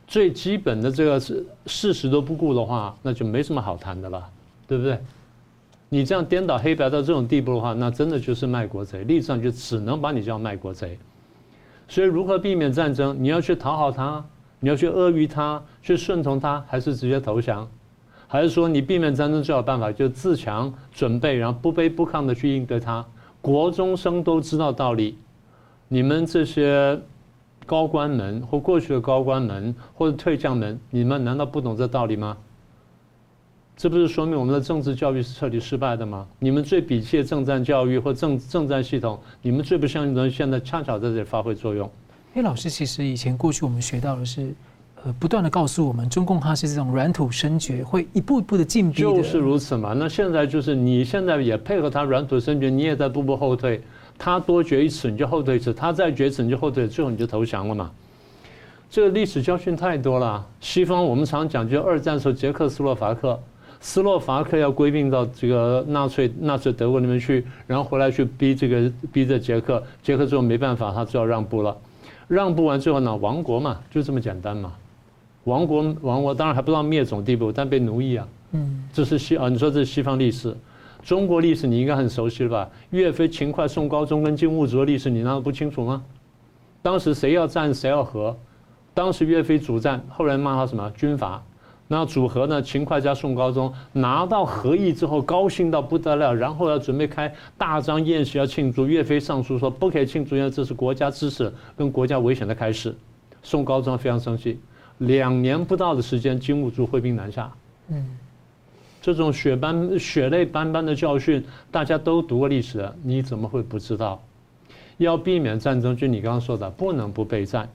最基本的这个是事实都不顾的话，那就没什么好谈的了，对不对？你这样颠倒黑白到这种地步的话，那真的就是卖国贼，历史上就只能把你叫卖国贼。所以，如何避免战争？你要去讨好他，你要去阿谀他，去顺从他，还是直接投降？还是说，你避免战争最好办法就是自强准备，然后不卑不亢的去应对他？国中生都知道道理，你们这些高官们或过去的高官们或者退将们，你们难道不懂这道理吗？这不是说明我们的政治教育是彻底失败的吗？你们最鄙弃的政战教育或政政战系统，你们最不相信的，现在恰巧在这里发挥作用。
因为老师其实以前过去我们学到的是，呃，不断的告诉我们，中共它是这种软土深掘，会一步一步的进逼。
就是如此嘛。那现在就是你现在也配合他软土深掘，你也在步步后退。他多决一次你就后退一次，他再决一次你就后退，最后你就投降了嘛。这个历史教训太多了。西方我们常讲，就二战时候捷克斯洛伐克。斯洛伐克要归并到这个纳粹纳粹德国那边去，然后回来去逼这个逼着捷克，捷克最后没办法，他只好让步了。让步完之后呢，亡国嘛，就这么简单嘛。亡国亡国，当然还不到灭种地步，但被奴役啊。嗯，这是西啊，你说这是西方历史，中国历史你应该很熟悉了吧？岳飞、秦桧、宋高宗跟金兀术的历史，你难道不清楚吗？当时谁要战谁要和，当时岳飞主战，后来骂他什么军阀。那组合呢？秦桧加宋高宗拿到和议之后，高兴到不得了，然后要准备开大张宴席要庆祝。岳飞上书说不可以庆祝，因为这是国家之事跟国家危险的开始。宋高宗非常生气，两年不到的时间，金兀术挥兵南下。嗯，这种血斑血泪斑斑的教训，大家都读过历史，你怎么会不知道？要避免战争，就你刚刚说的，不能不备战，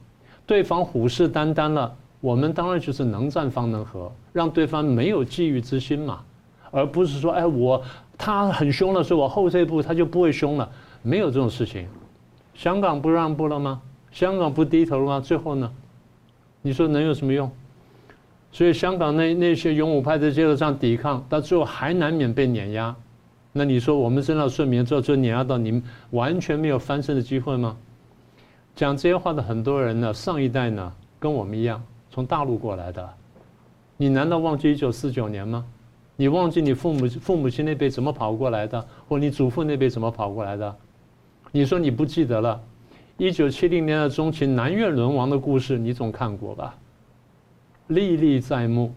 对方虎视眈眈了。我们当然就是能战方能和，让对方没有觊觎之心嘛，而不是说，哎，我他很凶了，所以我后退一步他就不会凶了，没有这种事情。香港不让步了吗？香港不低头了吗？最后呢？你说能有什么用？所以香港那那些勇武派在街头上抵抗，到最后还难免被碾压。那你说我们真的顺民之后就碾压到你们完全没有翻身的机会吗？讲这些话的很多人呢，上一代呢，跟我们一样。从大陆过来的，你难道忘记一九四九年吗？你忘记你父母父母亲那辈怎么跑过来的，或你祖父那辈怎么跑过来的？你说你不记得了？一九七零年的中期南越沦亡的故事，你总看过吧？历历在目。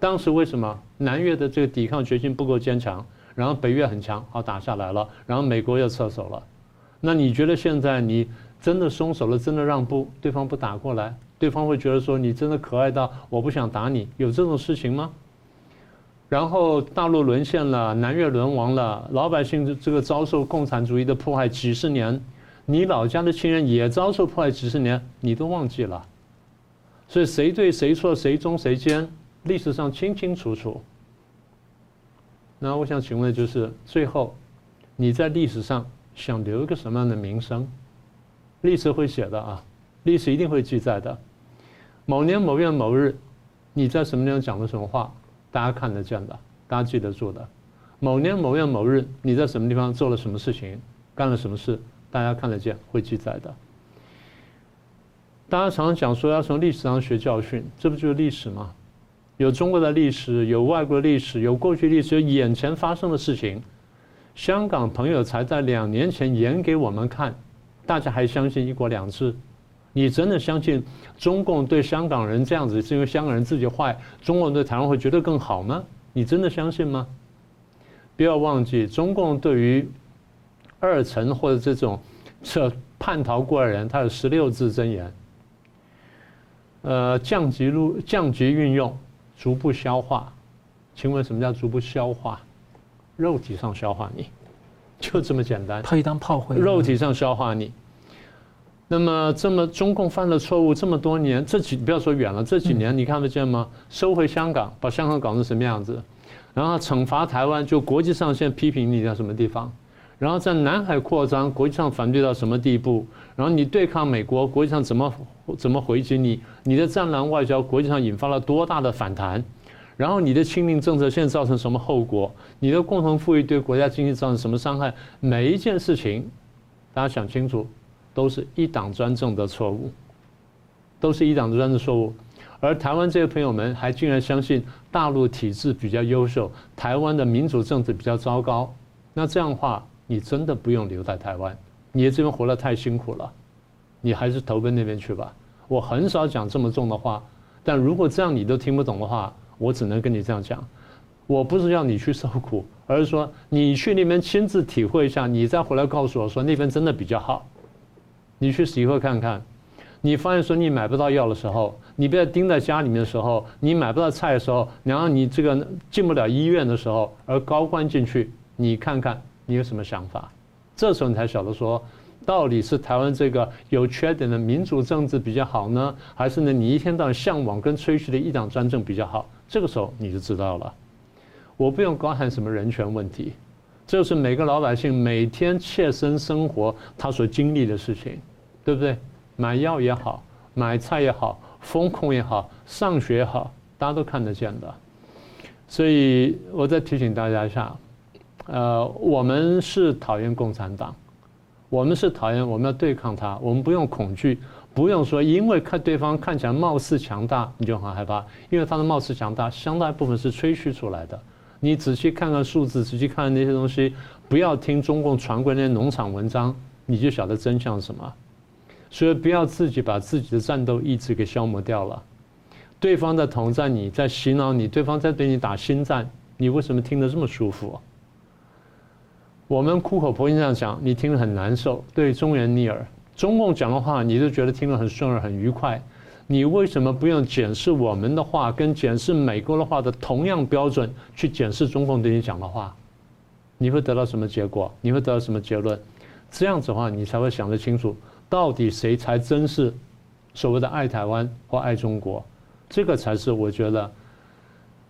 当时为什么南越的这个抵抗决心不够坚强？然后北越很强，好打下来了，然后美国又撤手了。那你觉得现在你真的松手了，真的让步，对方不打过来？对方会觉得说，你真的可爱到我不想打你，有这种事情吗？然后大陆沦陷了，南越沦亡了，老百姓这个遭受共产主义的迫害几十年，你老家的亲人也遭受迫害几十年，你都忘记了。所以谁对谁错，谁忠谁奸，历史上清清楚楚。那我想请问，就是最后你在历史上想留一个什么样的名声？历史会写的啊，历史一定会记载的。某年某月某日，你在什么地方讲了什么话，大家看得见的，大家记得住的。某年某月某日，你在什么地方做了什么事情，干了什么事，大家看得见，会记载的。大家常常讲说要从历史上学教训，这不就是历史吗？有中国的历史，有外国的历史，有过去历史，有眼前发生的事情。香港朋友才在两年前演给我们看，大家还相信一国两制？你真的相信中共对香港人这样子是因为香港人自己坏，中国人对台湾会觉得更好吗？你真的相信吗？不要忘记，中共对于二层或者这种这叛逃过来人，他有十六字真言。呃，降级入降级运用，逐步消化。请问什么叫逐步消化？肉体上消化你，*laughs* 就这么简单。
可以当炮灰。
肉体上消化你。那么这么中共犯了错误这么多年，这几不要说远了，这几年你看得见吗？收回香港，把香港搞成什么样子？然后惩罚台湾，就国际上现在批评你在什么地方？然后在南海扩张，国际上反对到什么地步？然后你对抗美国，国际上怎么怎么回击你？你的战狼外交，国际上引发了多大的反弹？然后你的亲民政策现在造成什么后果？你的共同富裕对国家经济造成什么伤害？每一件事情，大家想清楚，都是一党专政的错误，都是一党专政错误。而台湾这些朋友们还竟然相信大陆体制比较优秀，台湾的民主政治比较糟糕。那这样的话，你真的不用留在台湾，你这边活得太辛苦了，你还是投奔那边去吧。我很少讲这么重的话，但如果这样你都听不懂的话，我只能跟你这样讲。我不是要你去受苦，而是说你去那边亲自体会一下，你再回来告诉我说那边真的比较好。你去体会看看。你发现说你买不到药的时候，你被钉在家里面的时候，你买不到菜的时候，然后你这个进不了医院的时候，而高官进去，你看看你有什么想法？这时候你才晓得说，到底是台湾这个有缺点的民主政治比较好呢，还是呢你一天到晚向往跟吹嘘的一党专政比较好？这个时候你就知道了。我不用高喊什么人权问题，这是每个老百姓每天切身生活他所经历的事情，对不对？买药也好，买菜也好，风控也好，上学也好，大家都看得见的。所以我再提醒大家一下，呃，我们是讨厌共产党，我们是讨厌，我们要对抗他，我们不用恐惧，不用说，因为看对方看起来貌似强大，你就很害怕，因为他的貌似强大，相当一部分是吹嘘出来的。你仔细看看数字，仔细看看那些东西，不要听中共传过那些农场文章，你就晓得真相是什么。所以不要自己把自己的战斗意志给消磨掉了。对方在统战你，在洗脑你，对方在对你打心战，你为什么听得这么舒服？我们苦口婆心这样讲，你听了很难受，对中原逆耳。中共讲的话，你就觉得听了很顺耳、很愉快。你为什么不用检视我们的话，跟检视美国的话的同样标准去检视中共对你讲的话？你会得到什么结果？你会得到什么结论？这样子的话，你才会想得清楚。到底谁才真是所谓的爱台湾或爱中国？这个才是我觉得，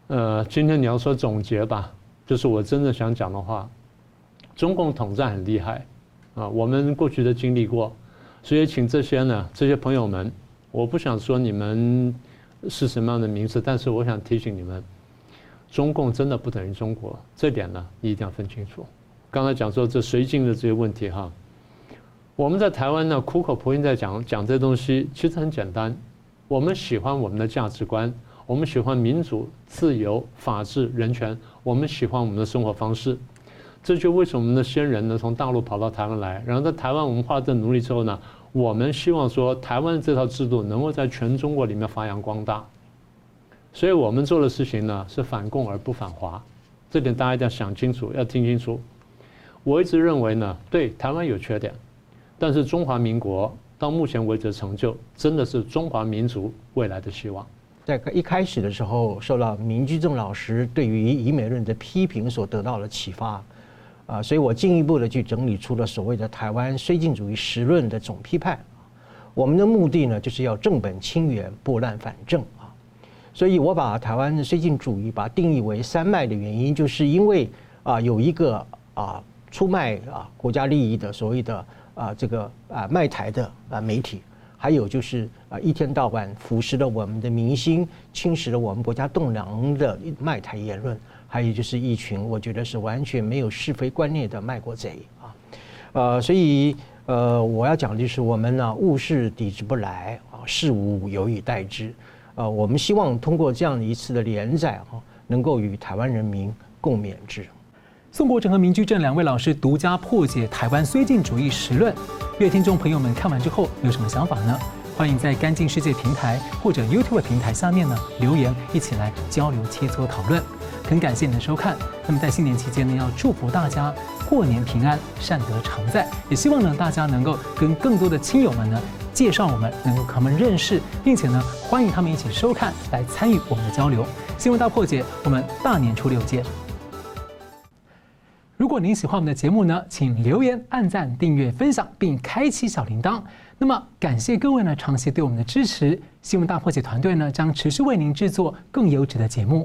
呃，今天你要说总结吧，就是我真正想讲的话。中共统战很厉害啊，我们过去都经历过，所以请这些呢，这些朋友们，我不想说你们是什么样的名字，但是我想提醒你们，中共真的不等于中国，这点呢，你一定要分清楚。刚才讲说这绥靖的这些问题哈。我们在台湾呢，苦口婆心在讲讲这东西，其实很简单。我们喜欢我们的价值观，我们喜欢民主、自由、法治、人权，我们喜欢我们的生活方式。这就为什么我们的先人呢，从大陆跑到台湾来，然后在台湾我们花这努力之后呢，我们希望说台湾这套制度能够在全中国里面发扬光大。所以我们做的事情呢，是反共而不反华，这点大家一定要想清楚，要听清楚。我一直认为呢，对台湾有缺点。但是中华民国到目前为止的成就，真的是中华民族未来的希望。
在一开始的时候，受到明居正老师对于以美论的批评所得到的启发，啊，所以我进一步的去整理出了所谓的台湾绥靖主义实论的总批判。我们的目的呢，就是要正本清源，拨乱反正啊。所以我把台湾的绥靖主义把定义为三卖的原因，就是因为啊，有一个啊出卖啊国家利益的所谓的。啊，这个啊卖台的啊媒体，还有就是啊一天到晚腐蚀了我们的民心，侵蚀了我们国家栋梁的卖台言论，还有就是一群我觉得是完全没有是非观念的卖国贼啊，呃，所以呃我要讲的就是我们呢物事抵制不来啊，事无有以待之，呃，我们希望通过这样一次的连载哈，能够与台湾人民共勉之。
宋国成和明居正两位老师独家破解台湾绥靖主义实论，乐听众朋友们看完之后有什么想法呢？欢迎在干净世界平台或者 YouTube 平台下面呢留言，一起来交流切磋讨论。很感谢你的收看。那么在新年期间呢，要祝福大家过年平安，善德常在。也希望呢大家能够跟更多的亲友们呢介绍我们，能够和他们认识，并且呢，欢迎他们一起收看，来参与我们的交流。新闻大破解，我们大年初六见。如果您喜欢我们的节目呢，请留言、按赞、订阅、分享，并开启小铃铛。那么，感谢各位呢长期对我们的支持。新闻大破解团队呢将持续为您制作更优质的节目。